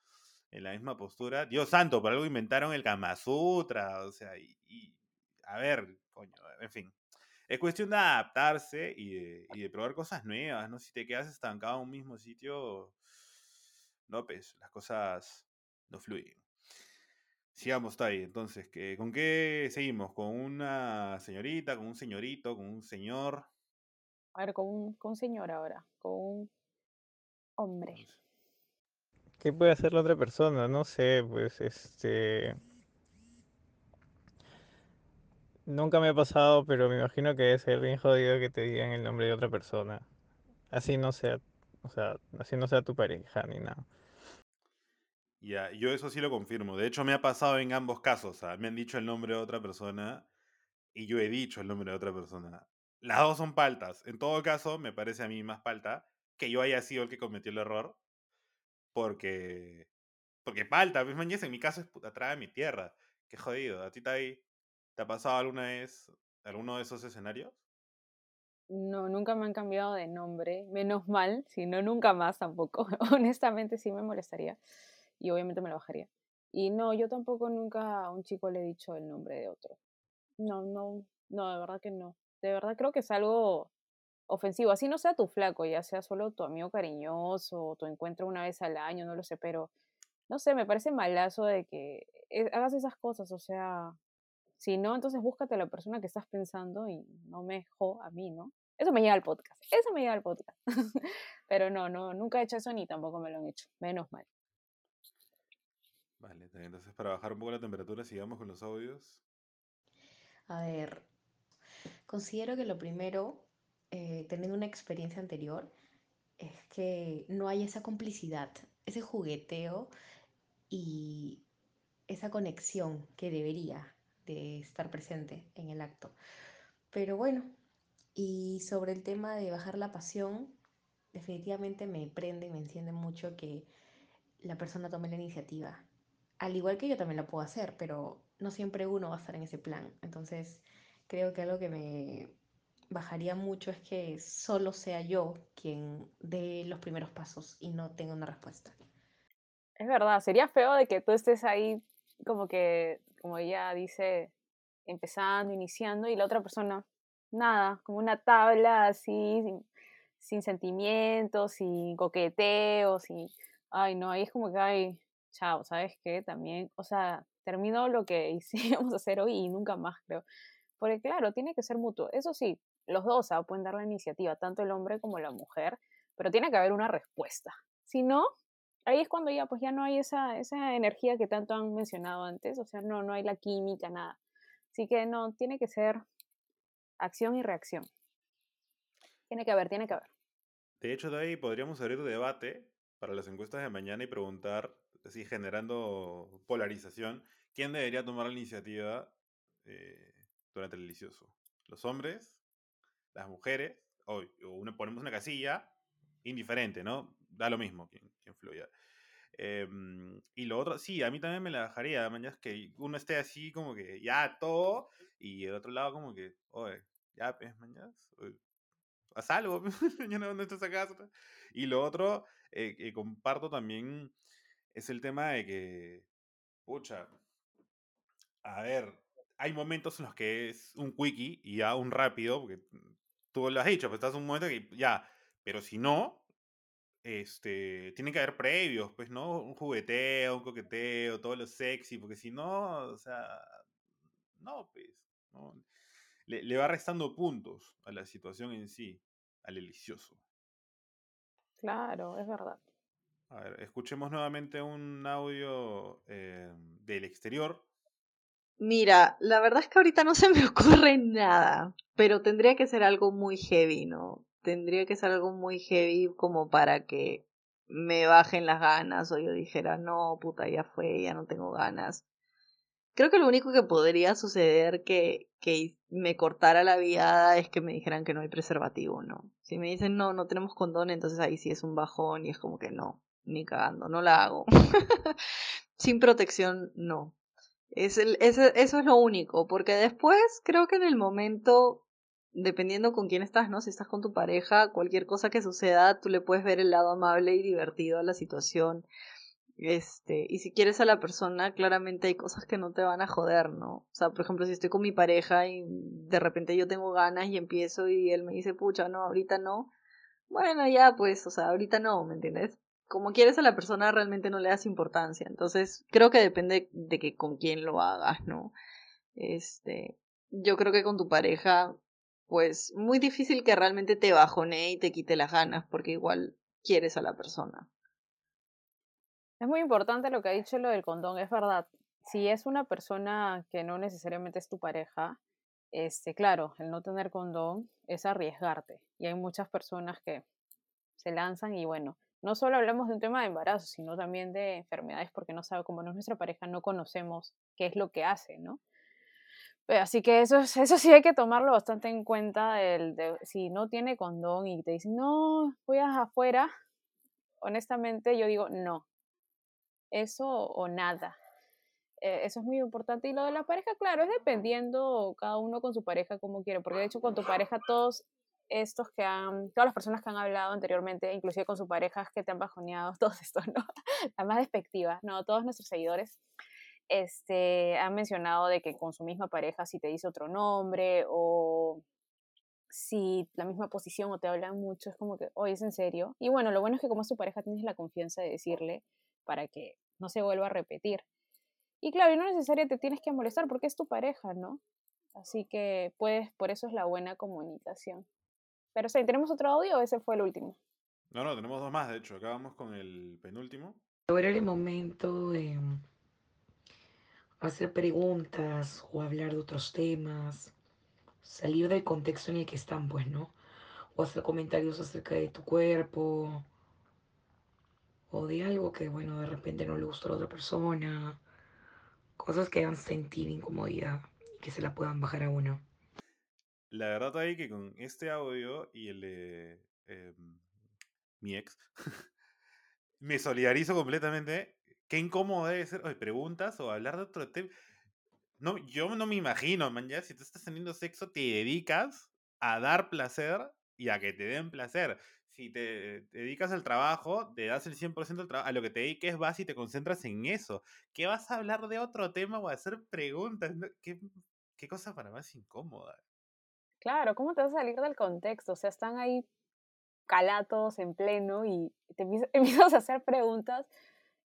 B: en la misma postura. Dios santo, por algo inventaron el Kama Sutra, o sea, y, a ver, coño, en fin. Es cuestión de adaptarse y de, y de, probar cosas nuevas, ¿no? Si te quedas estancado en un mismo sitio, no, pues, las cosas no fluyen. Sigamos, ahí. Entonces, ¿con qué seguimos? ¿Con una señorita, con un señorito, con un señor?
A: A ver, con un, con un señor ahora, con un hombre.
C: ¿Qué puede hacer la otra persona? No sé, pues este... Nunca me ha pasado, pero me imagino que debe ser bien jodido que te digan el nombre de otra persona. Así no sea, o sea, así no sea tu pareja ni nada.
B: Ya, yo eso sí lo confirmo. De hecho, me ha pasado en ambos casos. Sea, me han dicho el nombre de otra persona y yo he dicho el nombre de otra persona. Las dos son paltas. En todo caso, me parece a mí más palta que yo haya sido el que cometió el error. Porque. Porque palta, pues mañez, en mi caso es puta trae mi tierra. Qué jodido. ¿A ti te, te ha pasado alguna vez alguno de esos escenarios?
A: No, nunca me han cambiado de nombre, menos mal, si no, nunca más tampoco. Honestamente sí me molestaría y obviamente me lo bajaría. Y no, yo tampoco nunca a un chico le he dicho el nombre de otro. No, no, no, de verdad que no. De verdad creo que es algo ofensivo. Así no sea tu flaco, ya sea solo tu amigo cariñoso, tu encuentro una vez al año, no lo sé, pero no sé, me parece malazo de que eh, hagas esas cosas, o sea, si no, entonces búscate a la persona que estás pensando y no me jo a mí, ¿no? Eso me llega al podcast, eso me llega al podcast. Pero no, no, nunca he hecho eso ni tampoco me lo han hecho, menos mal.
B: Entonces para bajar un poco la temperatura, sigamos con los audios.
E: A ver, considero que lo primero, eh, teniendo una experiencia anterior, es que no hay esa complicidad, ese jugueteo y esa conexión que debería de estar presente en el acto. Pero bueno, y sobre el tema de bajar la pasión, definitivamente me prende y me enciende mucho que la persona tome la iniciativa. Al igual que yo también la puedo hacer, pero no siempre uno va a estar en ese plan. Entonces, creo que algo que me bajaría mucho es que solo sea yo quien dé los primeros pasos y no tenga una respuesta.
A: Es verdad, sería feo de que tú estés ahí como que, como ella dice, empezando, iniciando, y la otra persona, nada, como una tabla así, sin, sentimientos, sin coqueteos, sin, ay, no, ahí es como que, ay, chao, ¿sabes qué? También, o sea, terminó lo que hicimos hacer hoy y nunca más, creo. Porque claro, tiene que ser mutuo. Eso sí, los dos ¿ah? pueden dar la iniciativa, tanto el hombre como la mujer, pero tiene que haber una respuesta. Si no, ahí es cuando ya pues ya no hay esa, esa energía que tanto han mencionado antes, o sea, no, no hay la química, nada. Así que no, tiene que ser acción y reacción. Tiene que haber, tiene que haber.
B: De hecho, de ahí podríamos abrir debate para las encuestas de mañana y preguntar, así generando polarización, ¿quién debería tomar la iniciativa eh, durante el delicioso? ¿Los hombres? ¿Las mujeres? O, ponemos una casilla indiferente, ¿no? Da lo mismo quien, quien. Em, y lo otro, sí, a mí también me la dejaría, mañana que uno esté así como que ya todo, y el otro lado como que, oye, ya, pues, mañana, haz algo, mañana no estás acá. Y lo otro eh, comparto también es el tema de que, pucha, a ver, hay momentos en los que es un quickie y ya un rápido, porque tú lo has dicho, pues estás en un momento que ya, pero si no, este, tiene que haber previos, pues, ¿no? Un jugueteo, un coqueteo, todo lo sexy, porque si no, o sea, no, pues, ¿no? Le, le, va restando puntos a la situación en sí, al delicioso.
A: Claro, es verdad.
B: A ver, escuchemos nuevamente un audio eh, del exterior.
D: Mira, la verdad es que ahorita no se me ocurre nada, pero tendría que ser algo muy heavy, ¿no? tendría que ser algo muy heavy como para que me bajen las ganas o yo dijera, no, puta, ya fue, ya no tengo ganas. Creo que lo único que podría suceder que, que me cortara la viada es que me dijeran que no hay preservativo, ¿no? Si me dicen, no, no tenemos condón, entonces ahí sí es un bajón y es como que no, ni cagando, no la hago. Sin protección, no. Es el, eso es lo único, porque después creo que en el momento dependiendo con quién estás, ¿no? Si estás con tu pareja, cualquier cosa que suceda, tú le puedes ver el lado amable y divertido a la situación. Este, y si quieres a la persona, claramente hay cosas que no te van a joder, ¿no? O sea, por ejemplo, si estoy con mi pareja y de repente yo tengo ganas y empiezo y él me dice, pucha, no, ahorita no. Bueno, ya, pues, o sea, ahorita no, ¿me entiendes? Como quieres a la persona, realmente no le das importancia. Entonces, creo que depende de que con quién lo hagas, ¿no? Este, yo creo que con tu pareja pues muy difícil que realmente te bajone y te quite las ganas, porque igual quieres a la persona.
A: Es muy importante lo que ha dicho lo del condón, es verdad. Si es una persona que no necesariamente es tu pareja, este, claro, el no tener condón es arriesgarte. Y hay muchas personas que se lanzan y bueno, no solo hablamos de un tema de embarazo, sino también de enfermedades, porque no sabe, como no es nuestra pareja, no conocemos qué es lo que hace, ¿no? Así que eso, eso sí hay que tomarlo bastante en cuenta. El de, si no tiene condón y te dicen, no, voy afuera, honestamente yo digo, no. Eso o nada. Eh, eso es muy importante. Y lo de la pareja, claro, es dependiendo cada uno con su pareja como quiere. Porque de hecho con tu pareja todos estos que han, todas las personas que han hablado anteriormente, inclusive con sus parejas que te han bajoneado, todos estos, ¿no? La más despectiva, ¿no? Todos nuestros seguidores este, han mencionado de que con su misma pareja si te dice otro nombre o si la misma posición o te hablan mucho, es como que, oye, es en serio. Y bueno, lo bueno es que como es tu pareja tienes la confianza de decirle para que no se vuelva a repetir. Y claro, y no necesariamente te tienes que molestar porque es tu pareja, ¿no? Así que, pues, por eso es la buena comunicación. Pero, sí, ¿tenemos otro audio o ese fue el último?
B: No, no, tenemos dos más, de hecho. Acabamos con el penúltimo.
F: Ahora era el momento de hacer preguntas o hablar de otros temas, salir del contexto en el que están, pues, ¿no? O hacer comentarios acerca de tu cuerpo o de algo que, bueno, de repente no le gustó a la otra persona, cosas que hagan sentir incomodidad y que se la puedan bajar a uno.
B: La verdad ahí que con este audio y el de em, mi ex, me solidarizo completamente qué incómodo debe ser, oye, preguntas o hablar de otro tema. No, yo no me imagino, man, ya, si tú estás teniendo sexo, te dedicas a dar placer y a que te den placer. Si te, dedicas al trabajo, te das el 100% al trabajo, a lo que te dediques vas y te concentras en eso. ¿Qué vas a hablar de otro tema o a hacer preguntas? ¿Qué, qué cosa para más incómoda?
A: Claro, ¿cómo te vas a salir del contexto? O sea, están ahí calatos en pleno y te empiezas a hacer preguntas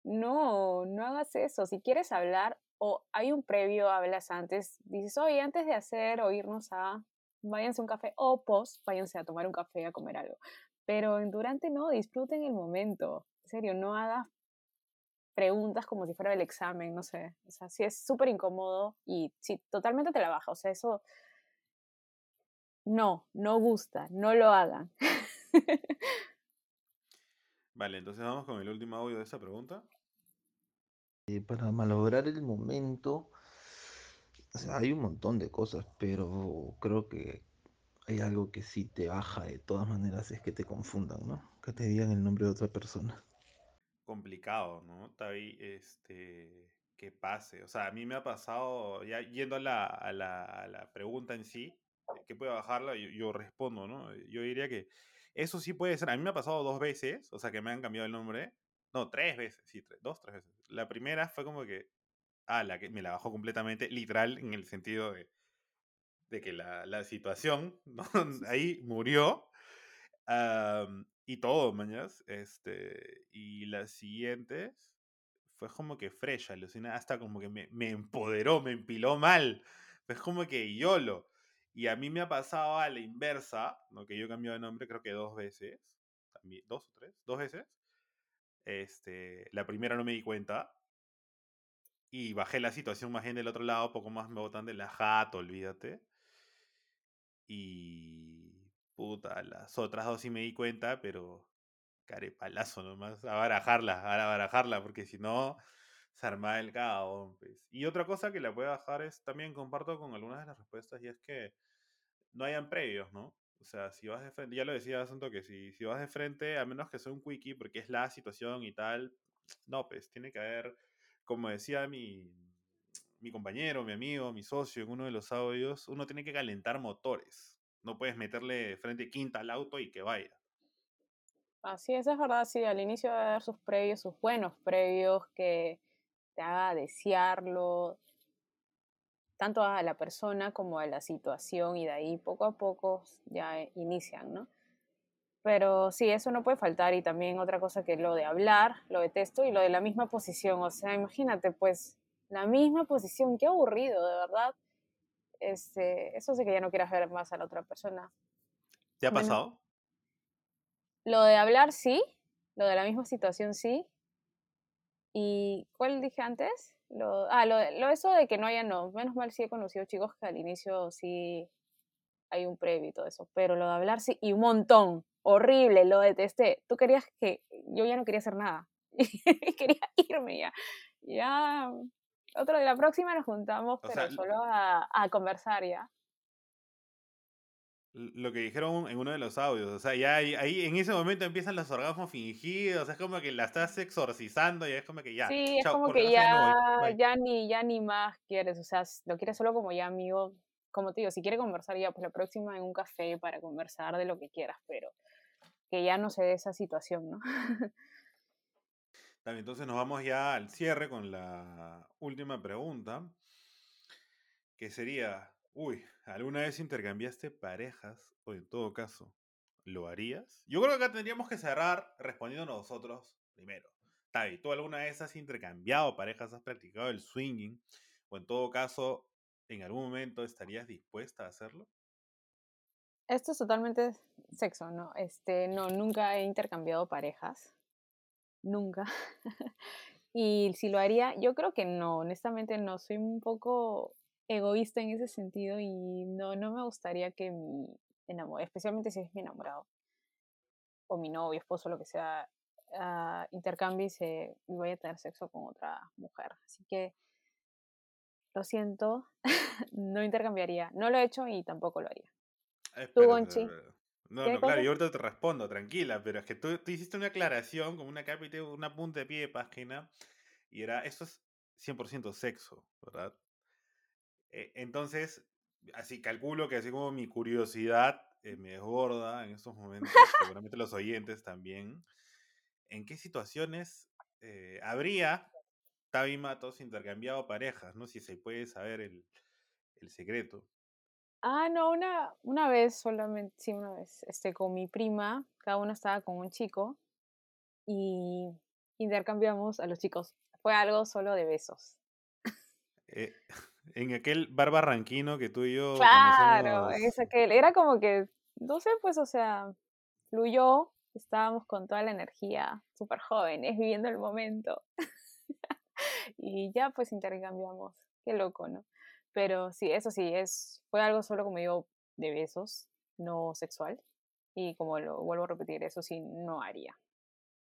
A: no, no hagas eso. Si quieres hablar o hay un previo, hablas antes, dices, oye, antes de hacer o irnos a, váyanse a un café o post, váyanse a tomar un café, a comer algo. Pero durante no, disfruten el momento. En serio, no hagas preguntas como si fuera el examen, no sé. O sea, sí es súper incómodo y sí, totalmente te la baja. O sea, eso no, no gusta, no lo hagan.
B: Vale, entonces vamos con el último audio de esa pregunta.
H: Eh, para malograr el momento, hay un montón de cosas, pero creo que hay algo que sí te baja de todas maneras, es que te confundan, ¿no? Que te digan el nombre de otra persona.
B: Complicado, ¿no? Tavi, este, que pase. O sea, a mí me ha pasado, ya yendo a la, a la, pregunta en sí, que puede bajarla, yo, yo respondo, ¿no? Yo diría que eso sí puede ser. A mí me ha pasado dos veces, o sea, que me han cambiado el nombre. No, tres veces, sí, tres, dos, tres veces. La primera fue como que, ah, la que me la bajó completamente, literal, en el sentido de, de que la, la situación ahí murió. y todo, mañas. Este, y las siguientes fue como que fresh, alucina, hasta como que me, me empoderó, me empiló mal. Fue como que YOLO. Y a mí me ha pasado a la inversa, ¿no? que yo he cambiado de nombre creo que dos veces, también, dos o tres, dos veces. Este, la primera no me di cuenta. Y bajé la situación más bien del otro lado, poco más me botan de la jato, olvídate. Y. Puta, las otras dos sí me di cuenta, pero. Carepalazo nomás. A barajarla, a barajarla, porque si no. Se arma el caos. Pues. Y otra cosa que la puede bajar es. También comparto con algunas de las respuestas, y es que no hayan previos, ¿no? O sea, si vas de frente, ya lo decía hace un toque, si, si vas de frente, a menos que sea un quickie, porque es la situación y tal, no, pues tiene que haber, como decía mi, mi compañero, mi amigo, mi socio en uno de los audios, uno tiene que calentar motores. No puedes meterle frente quinta al auto y que vaya.
A: Así es, es verdad, sí, al inicio de dar sus previos, sus buenos previos, que te haga desearlo, tanto a la persona como a la situación y de ahí poco a poco ya inician, ¿no? Pero sí, eso no puede faltar y también otra cosa que lo de hablar, lo detesto y lo de la misma posición, o sea, imagínate pues la misma posición, qué aburrido, de verdad. Este, eso sí que ya no quieras ver más a la otra persona.
B: ¿Te ha pasado?
A: lo de hablar sí, lo de la misma situación sí. ¿Y cuál dije antes? Lo, ah, lo, lo eso de que no haya no. Menos mal sí he conocido chicos que al inicio sí hay un previo y todo eso, pero lo de hablar sí, y un montón, horrible, lo detesté. Tú querías que, yo ya no quería hacer nada, quería irme ya. Ya, otro de la próxima nos juntamos, pero solo a, a conversar ya
B: lo que dijeron en uno de los audios. O sea, ya ahí, en ese momento empiezan los orgasmos fingidos. Es como que la estás exorcizando y es como que ya.
A: Sí, es como que ya, ya, ni, ya ni más quieres. O sea, lo quieres solo como ya amigo. Como te digo, si quiere conversar ya, pues la próxima en un café para conversar de lo que quieras, pero que ya no se dé esa situación, ¿no?
B: También, entonces nos vamos ya al cierre con la última pregunta, que sería, Uy, ¿alguna vez intercambiaste parejas o en todo caso, lo harías? Yo creo que acá tendríamos que cerrar respondiendo nosotros primero. Tavi, ¿tú alguna vez has intercambiado parejas, has practicado el swinging? O en todo caso, ¿en algún momento estarías dispuesta a hacerlo?
A: Esto es totalmente sexo, ¿no? Este, no, nunca he intercambiado parejas. Nunca. y si lo haría, yo creo que no, honestamente no. Soy un poco egoísta en ese sentido y no, no me gustaría que mi enamorado, especialmente si es mi enamorado o mi novio, esposo, lo que sea, uh, intercambie y se vaya a tener sexo con otra mujer. Así que lo siento, no intercambiaría. No lo he hecho y tampoco lo haría.
B: tú, Gonchi. No, no, claro, yo ahorita te respondo, tranquila, pero es que tú, tú hiciste una aclaración como una cápita, una punta de pie de página, y era, esto es 100% sexo, ¿verdad? Eh, entonces, así calculo que así como mi curiosidad eh, me desborda en estos momentos, seguramente los oyentes también, ¿en qué situaciones eh, habría Tavi Matos intercambiado parejas? ¿no? Si se puede saber el, el secreto.
A: Ah, no, una, una vez solamente, sí, una vez, este, con mi prima, cada una estaba con un chico y intercambiamos a los chicos. Fue algo solo de besos.
B: Eh, en aquel bar barranquino que tú y yo.
A: Claro, es aquel. Era como que, no sé, pues, o sea, fluyó, estábamos con toda la energía, súper jóvenes, viviendo el momento. y ya, pues, intercambiamos. Qué loco, ¿no? Pero sí, eso sí, es, fue algo solo, como digo, de besos, no sexual. Y como lo vuelvo a repetir, eso sí, no haría.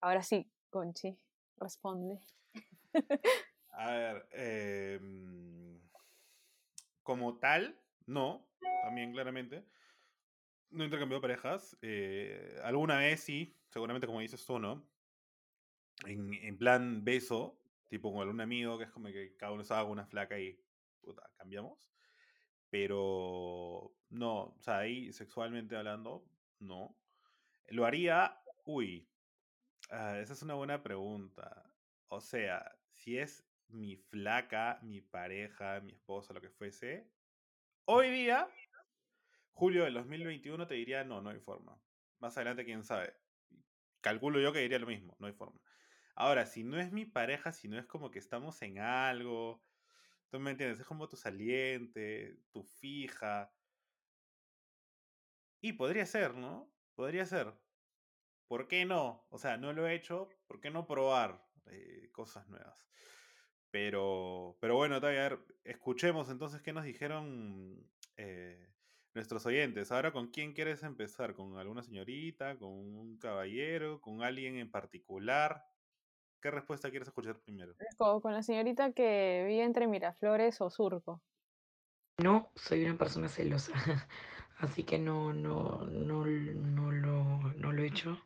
A: Ahora sí, Conchi, responde.
B: A ver, eh, como tal, no, también claramente. No he intercambiado parejas. Eh, alguna vez sí, seguramente como dices tú, ¿no? En, en, plan beso, tipo con algún amigo, que es como que cada uno sabe una flaca y cambiamos. Pero no, o sea, ahí sexualmente hablando, no. Lo haría, uy, ah, esa es una buena pregunta. O sea, si es mi flaca, mi pareja, mi esposa, lo que fuese, hoy día, julio del 2021, te diría, no, no hay forma. Más adelante, quién sabe. Calculo yo que diría lo mismo, no hay forma. Ahora, si no es mi pareja, si no es como que estamos en algo, tú me entiendes, es como tu saliente, tu fija. Y podría ser, ¿no? Podría ser. ¿Por qué no? O sea, no lo he hecho, ¿por qué no probar eh, cosas nuevas? Pero, pero bueno, a ver, escuchemos entonces qué nos dijeron eh, nuestros oyentes. Ahora, ¿con quién quieres empezar? ¿Con alguna señorita? ¿Con un caballero? ¿Con alguien en particular? ¿Qué respuesta quieres escuchar primero?
A: Con, la señorita que vive entre Miraflores o Surco.
F: No, soy una persona celosa, así que no, no, no, no, lo, no lo he hecho.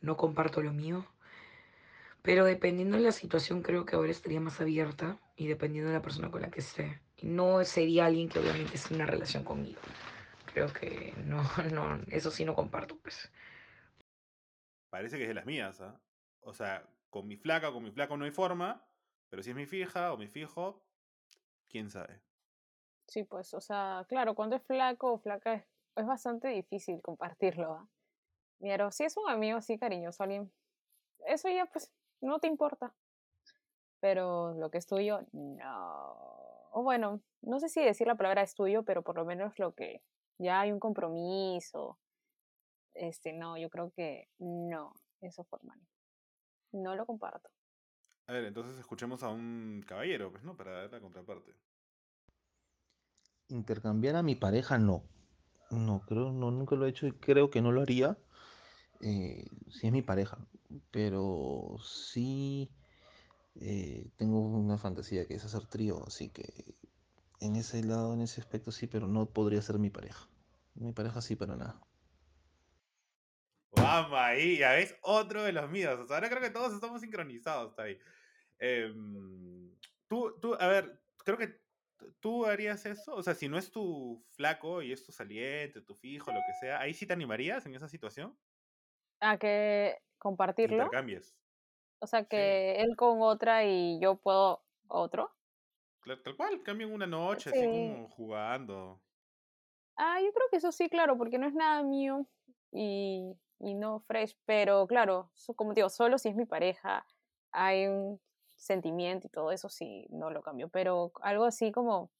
F: No comparto lo mío. Pero dependiendo de la situación, creo que ahora estaría más abierta y dependiendo de la persona con la que esté. No sería alguien que obviamente esté en una relación conmigo. Creo que no, no, eso sí no comparto, pues.
B: Parece que es de las mías, ¿ah? O sea, con mi flaca o con mi flaco no hay forma, pero si es mi fija o mi fijo, quién sabe.
A: Sí, pues, o sea, claro, cuando es flaco o flaca es, es bastante difícil compartirlo. ¿ah? Pero si es un amigo así cariñoso, alguien, eso ya pues no te importa. Pero lo que es tuyo, no. O bueno, no sé si decir la palabra es tuyo, pero por lo menos lo que ya hay un compromiso. Este, no, yo creo que no, eso formal. No lo comparto.
B: A ver, entonces escuchemos a un caballero, pues, ¿no? Para dar la contraparte.
H: Intercambiar a mi pareja, no. No, creo, no, nunca lo he hecho y creo que no lo haría eh, si es mi pareja. Pero sí eh, tengo una fantasía que es hacer trío, así que en ese lado, en ese aspecto sí, pero no podría ser mi pareja. Mi pareja sí, para nada.
B: Vamos ahí, ya ves, otro de los míos. O sea, ahora creo que todos estamos sincronizados ahí. Em, tú, tú, a ver, creo que tú harías eso. O sea, si no es tu flaco y es tu saliente, tu fijo, lo que sea, ¿ahí sí te animarías en esa situación?
A: A que compartirlo.
B: Intercambies.
A: O sea,
B: Sí.
A: que él con otra y yo puedo otro.
B: Tal cual, cambian una noche, así
A: Sí.
B: como jugando.
A: Ah, yo creo que eso sí, claro, porque no es nada mío y, y no fresh, pero claro, como digo, solo si es mi pareja, hay un sentimiento y todo eso, sí, no lo cambio, pero algo así como,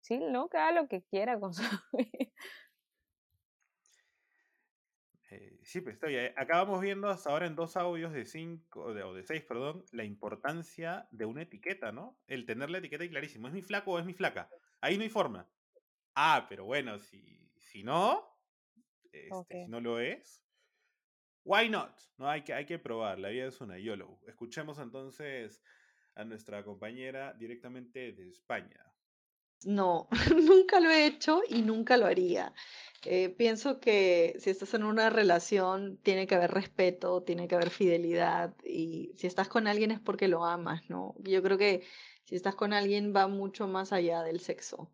A: sí, no, haga lo que quiera con su vida.
B: Eh, sí, pues. Acá vamos viendo hasta ahora en dos audios de cinco, o de, o de seis, perdón, la importancia de una etiqueta, ¿no? El tener la etiqueta ahí clarísimo. ¿Es mi flaco o es mi flaca? Ahí no hay forma. Ah, pero bueno, si, si no, este, si no lo es, why not? No, hay que, hay que probar. La vida es una YOLO. Escuchemos entonces a nuestra compañera directamente de España.
D: No, nunca lo he hecho y nunca lo haría. Eh, pienso que si estás en una relación, tiene que haber respeto, tiene que haber fidelidad y si estás con alguien es porque lo amas, ¿no? Yo creo que si estás con alguien va mucho más allá del sexo.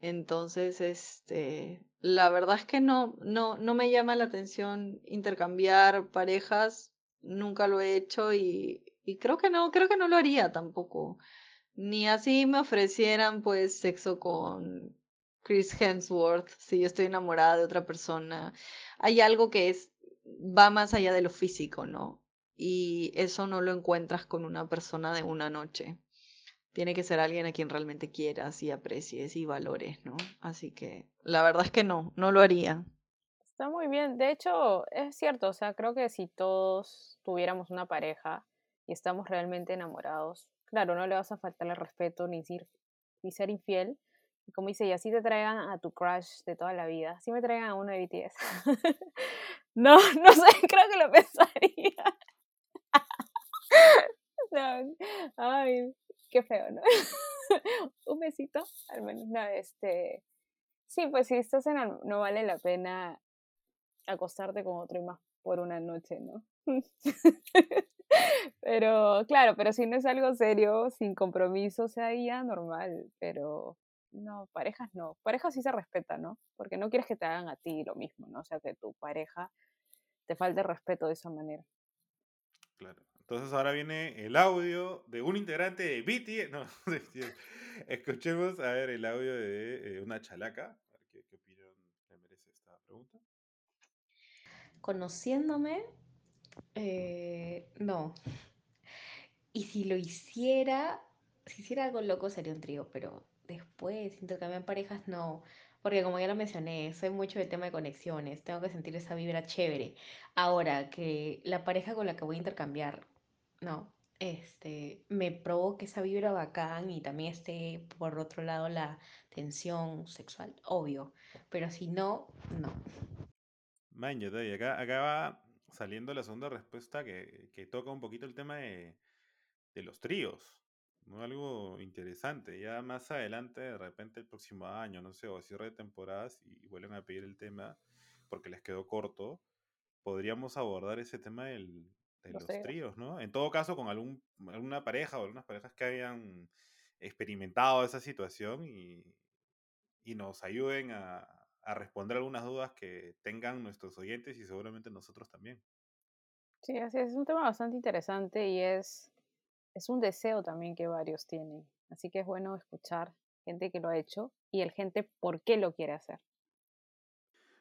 D: Entonces, este, la verdad es que no, no, no me llama la atención intercambiar parejas, nunca lo he hecho y, y creo que no, creo que no lo haría tampoco. Ni así me ofrecieran pues sexo con Chris Hemsworth, si yo estoy enamorada de otra persona. Hay algo que es, va más allá de lo físico, ¿no? Y eso no lo encuentras con una persona de una noche. Tiene que ser alguien a quien realmente quieras y aprecies y valores, ¿no? Así que la verdad es que no, no lo haría.
A: Está muy bien, de hecho, es cierto, o sea, creo que si todos tuviéramos una pareja y estamos realmente enamorados, claro, no le vas a faltar el respeto ni ser, ni ser infiel. Y como dice, y así te traigan a tu crush de toda la vida, así me traigan a uno de BTS. no, no sé, creo que lo pensaría. No, ay, qué feo, ¿no? Un besito, al menos, no, este... Sí, pues si estás en no vale la pena acostarte con otro y más por una noche, ¿no? Pero, claro, pero si no es algo serio, sin compromiso, o sea, ya normal, pero no, parejas no. Parejas sí se respeta, ¿no? Porque no quieres que te hagan a ti lo mismo, ¿no? O sea, que tu pareja te falte respeto de esa manera.
B: Claro. Entonces ahora viene el audio de un integrante de BTS. No, de BTS. Escuchemos a ver el audio de eh, una chalaca. A ver qué, qué opinión le merece esta pregunta.
E: Conociéndome, eh, no. Y si lo hiciera, si hiciera algo loco sería un trío, pero después intercambiar parejas no. Porque como ya lo mencioné, soy mucho de tema de conexiones, tengo que sentir esa vibra chévere. Ahora que la pareja con la que voy a intercambiar, no, este, me provoque esa vibra bacán y también esté por otro lado la tensión sexual, obvio. Pero si no, no.
B: Man, ya te- y acá, acá va saliendo la segunda respuesta que, que toca un poquito el tema de, de los tríos. ¿no? Algo interesante. Ya más adelante, de repente el próximo año, no sé, o cierre de temporadas y vuelven a pedir el tema porque les quedó corto, podríamos abordar ese tema del, de
A: Los
B: los
A: tríos.
B: tríos, ¿no? En todo caso, con algún, alguna pareja o algunas parejas que hayan experimentado esa situación y, y nos ayuden a, a responder algunas dudas que tengan nuestros oyentes y seguramente nosotros también.
A: Sí, así es, es un tema bastante interesante y es, es un deseo también que varios tienen. Así que es bueno escuchar gente que lo ha hecho y el gente por qué lo quiere hacer.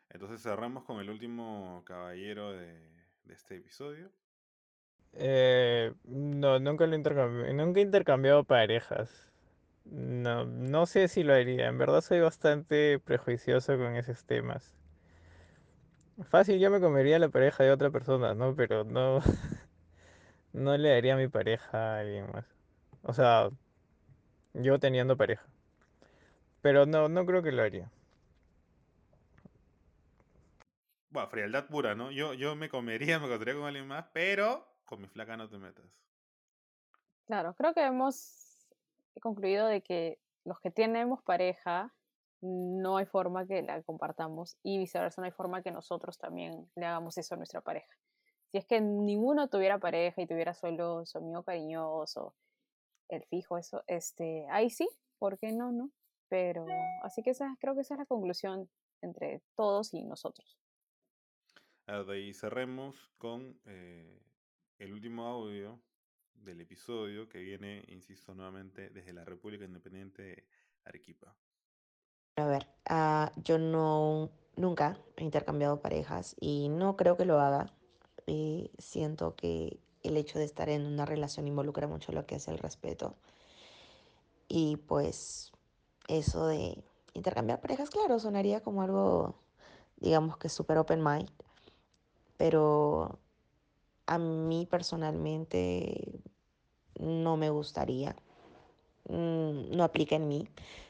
B: Entonces cerramos con el último caballero de, de este episodio.
C: Eh, no, nunca lo intercambié, nunca he intercambiado parejas. No, no sé si lo haría. En verdad soy bastante prejuicioso con esos temas. Fácil, yo me comería la pareja de otra persona, ¿no? Pero no, no le daría a mi pareja a alguien más. O sea, yo teniendo pareja. Pero no, no creo que lo haría.
B: bueno, frialdad pura, ¿no? Yo, yo me comería, me acostaría con alguien más, pero con mi flaca no te metas.
A: Claro, creo que hemos concluido de que los que tenemos pareja no hay forma que la compartamos y viceversa, no hay forma que nosotros también le hagamos eso a nuestra pareja. Si es que ninguno tuviera pareja y tuviera solo su amigo cariñoso, el fijo, eso, este, ahí sí, ¿por qué no, no? Pero, así que esa, creo que esa es la conclusión entre todos y nosotros.
B: Ahí cerremos con eh, el último audio del episodio que viene, insisto nuevamente, desde la República Independiente de Arequipa.
G: A ver, ah, yo no nunca he intercambiado parejas y no creo que lo haga. Eh, siento que el hecho de estar en una relación involucra mucho lo que es el respeto. Y pues eso de intercambiar parejas, claro, sonaría como algo, digamos que súper open mind. Pero a mí personalmente no me gustaría. Mm, no aplica en mí.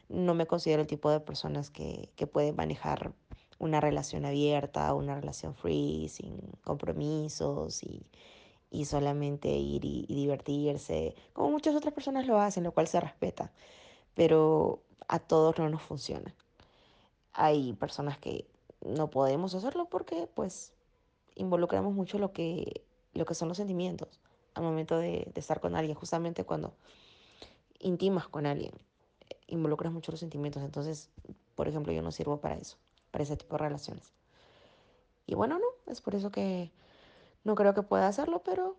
G: No me considero el tipo de personas que, que puede manejar una relación abierta, una relación free, sin compromisos y, y solamente ir y, y, divertirse, como muchas otras personas lo hacen, lo cual se respeta, pero a todos no nos funciona. Hay personas que no podemos hacerlo porque pues involucramos mucho lo que, lo que son los sentimientos al momento de, estar con alguien, justamente cuando intimas con alguien, involucras mucho los sentimientos, entonces, por ejemplo, yo no sirvo para eso, para ese tipo de relaciones. Y bueno, no, es por eso que no creo que pueda hacerlo, pero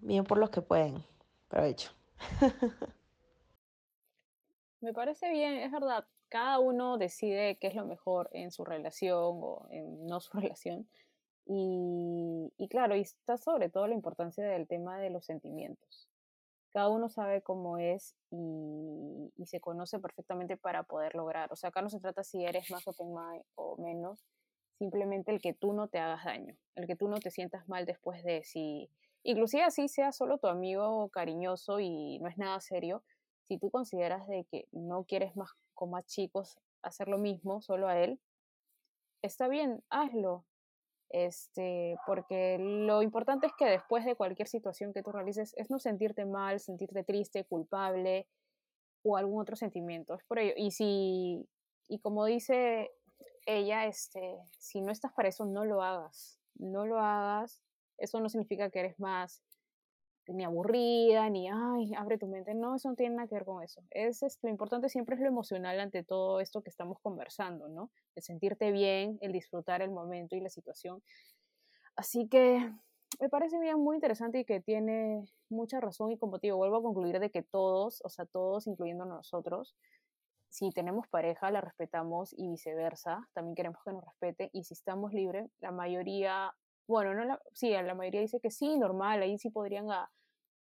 G: bien por los que pueden. Provecho.
A: Me parece bien, es verdad. Cada uno decide qué es lo mejor en su relación o en no su relación. Y, y claro, y está sobre todo la importancia del tema de los sentimientos. Cada uno sabe cómo es y, y se conoce perfectamente para poder lograr. O sea, acá no se trata si eres más open mind o menos, simplemente el que tú no te hagas daño, el que tú no te sientas mal después de si, inclusive así sea solo tu amigo cariñoso y no es nada serio, si tú consideras de que no quieres más con más chicos hacer lo mismo, solo a él, está bien, hazlo. Este, porque lo importante es que después de cualquier situación que tú realices es no sentirte mal, sentirte triste, culpable o algún otro sentimiento. Es por ello. Y si, y como dice ella, este, si no estás para eso, no lo hagas. No lo hagas. Eso no significa que eres más ni aburrida, ni, ay, abre tu mente. No, eso no tiene nada que ver con eso. Es, es, lo importante siempre es lo emocional ante todo esto que estamos conversando, ¿no? El sentirte bien, el disfrutar el momento y la situación. Así que me parece bien, muy interesante y que tiene mucha razón y como te digo, vuelvo a concluir de que todos, o sea, todos, incluyendo nosotros, si tenemos pareja, la respetamos y viceversa, también queremos que nos respete y si estamos libres, la mayoría, bueno, no la, sí, la mayoría dice que sí, normal, ahí sí podrían a,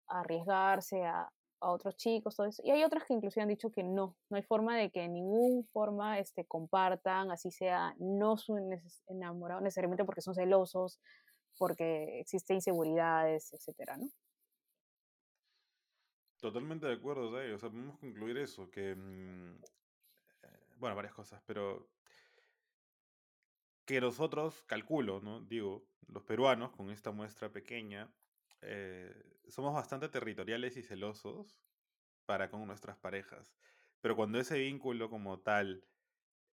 A: arriesgarse a, a, otros chicos, todo eso. Y hay otras que inclusive han dicho que no, no hay forma de que en ninguna forma este, compartan, así sea, no son enamorados necesariamente porque son celosos, porque existen inseguridades, etcétera, ¿no?
B: Totalmente de acuerdo. O sea, podemos concluir eso, que, mmm, bueno, varias cosas, pero que nosotros, calculo, ¿no? Digo, los peruanos, con esta muestra pequeña, eh, somos bastante territoriales y celosos para con nuestras parejas. Pero cuando ese vínculo como tal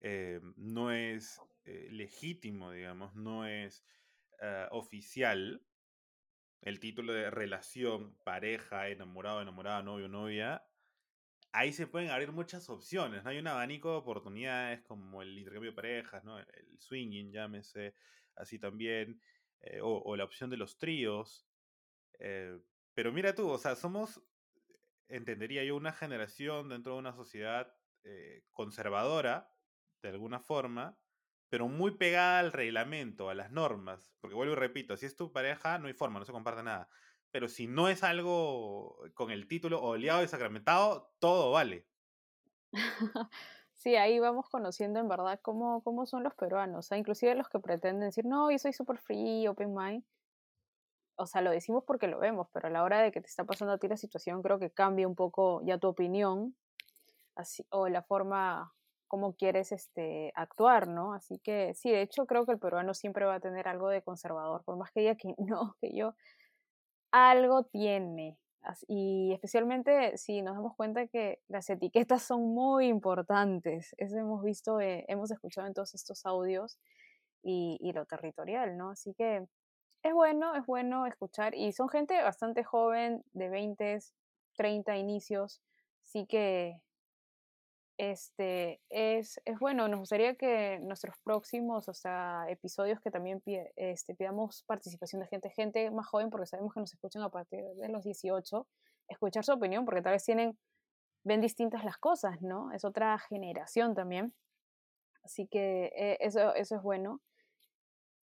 B: eh, no es eh, legítimo, digamos, no es oficial, el título de relación, pareja, enamorado, enamorada, novio, novia, ahí se pueden abrir muchas opciones, ¿no? Hay un abanico de oportunidades como el intercambio de parejas, ¿no? El swinging, llámese así también, eh, o, la opción de los tríos. Eh, pero mira tú, o sea, somos, entendería yo, una generación dentro de una sociedad eh, conservadora, de alguna forma, pero muy pegada al reglamento, a las normas. Porque vuelvo y repito, si es tu pareja, no hay forma, no se comparte nada. Pero si no es algo con el título oleado y sacramentado, todo vale.
A: Sí, ahí vamos conociendo en verdad cómo, cómo son los peruanos. O sea, inclusive los que pretenden decir, no, yo soy super free, open mind. O sea, lo decimos porque lo vemos, pero a la hora de que te está pasando a ti la situación, creo que cambia un poco ya tu opinión así, o la forma cómo quieres este, actuar, ¿no? Así que sí, de hecho creo que el peruano siempre va a tener algo de conservador, por más que diga que no, que yo, algo tiene. Y especialmente si nos damos cuenta que las etiquetas son muy importantes. Eso hemos visto, eh, hemos escuchado en todos estos audios y, y lo territorial, ¿no? Así que es bueno, es bueno escuchar. Y son gente bastante joven, de 20, 30 inicios. Así que este, es, es bueno, nos gustaría que nuestros próximos, o sea, episodios que también este, pidamos participación de gente, gente más joven, porque sabemos que nos escuchan a partir de los 18, escuchar su opinión, porque tal vez tienen, ven distintas las cosas, ¿no? Es otra generación también. Así que eh, eso, eso es bueno.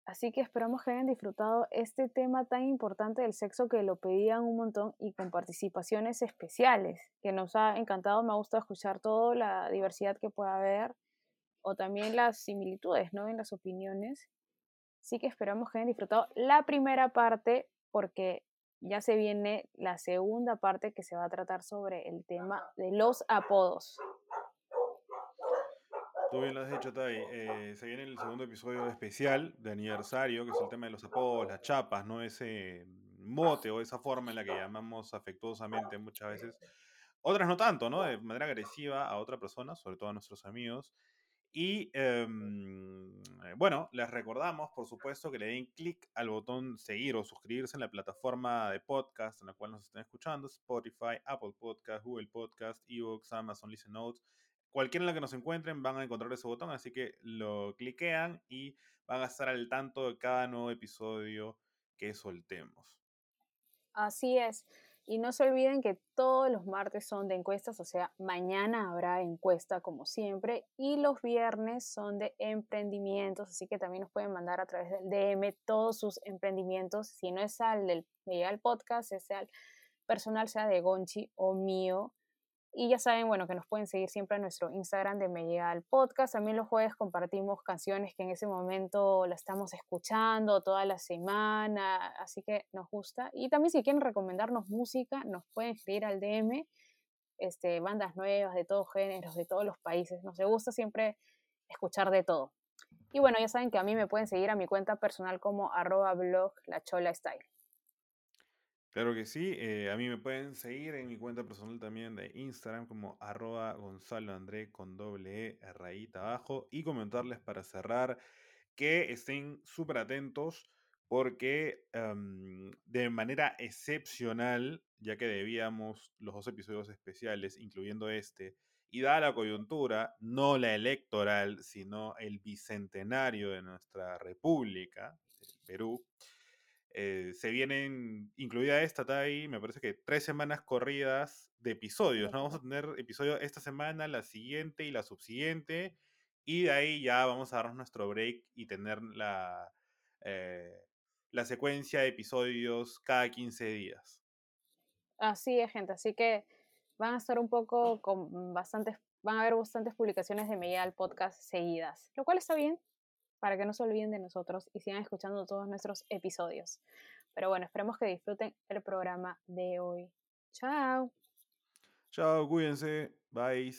A: Así que esperamos que hayan disfrutado este tema tan importante del sexo que lo pedían un montón y con participaciones especiales, que nos ha encantado, me ha gustado escuchar toda la diversidad que pueda haber o también las similitudes, ¿no? En las opiniones. Así que esperamos que hayan disfrutado la primera parte porque ya se viene la segunda parte que se va a tratar sobre el tema de los apodos.
B: Tú bien lo has dicho, Tai. Eh, se viene el segundo episodio especial de aniversario, que es el tema de los apodos, las chapas, ¿no? Ese mote o esa forma en la que llamamos afectuosamente muchas veces. Otras no tanto, ¿no? De manera agresiva a otra persona, sobre todo a nuestros amigos. Y em, eh, bueno, les recordamos, por supuesto, que le den clic al botón seguir o suscribirse en la plataforma de podcast en la cual nos estén escuchando: Spotify, Apple Podcast, Google Podcast, Evox, Amazon Listen Notes cualquiera en la que nos encuentren van a encontrar ese botón, así que lo cliquean y van a estar al tanto de cada nuevo episodio que soltemos.
A: Así es. Y no se olviden que todos los martes son de encuestas, o sea, mañana habrá encuesta como siempre y los viernes son de emprendimientos, así que también nos pueden mandar a través del DM todos sus emprendimientos, si no es al del el Podcast, sea al personal, sea de Gonchi o mío, y ya saben, bueno, que nos pueden seguir siempre en nuestro Instagram de Me Llega al Podcast. También los jueves compartimos canciones que en ese momento la estamos escuchando toda la semana, así que nos gusta. Y también si quieren recomendarnos música, nos pueden escribir al DM, este, bandas nuevas de todos géneros, de todos los países. Nos gusta siempre escuchar de todo. Y bueno, ya saben que a mí me pueden seguir a mi cuenta personal como arroba blog la chola style.
B: Claro que sí, eh, a mí me pueden seguir en mi cuenta personal también de Instagram como arroba Gonzalo André con doble E rayita abajo y comentarles para cerrar que estén súper atentos porque em, de manera excepcional, ya que debíamos los dos episodios especiales, incluyendo este, y dada la coyuntura, no la electoral, sino el bicentenario de nuestra república, Perú, eh, se vienen, incluida esta, me parece que tres semanas corridas de episodios, ¿no? Vamos a tener episodio esta semana, la siguiente y la subsiguiente, y de ahí ya vamos a darnos nuestro break y tener la, eh, la secuencia de episodios cada 15 días.
A: Así es, gente, así que van a estar un poco con bastantes, van a haber bastantes publicaciones de Media al podcast seguidas, lo cual está bien, para que no se olviden de nosotros y sigan escuchando todos nuestros episodios. Pero bueno, esperemos que disfruten el programa de hoy. Chao.
B: Chao, cuídense. Bye.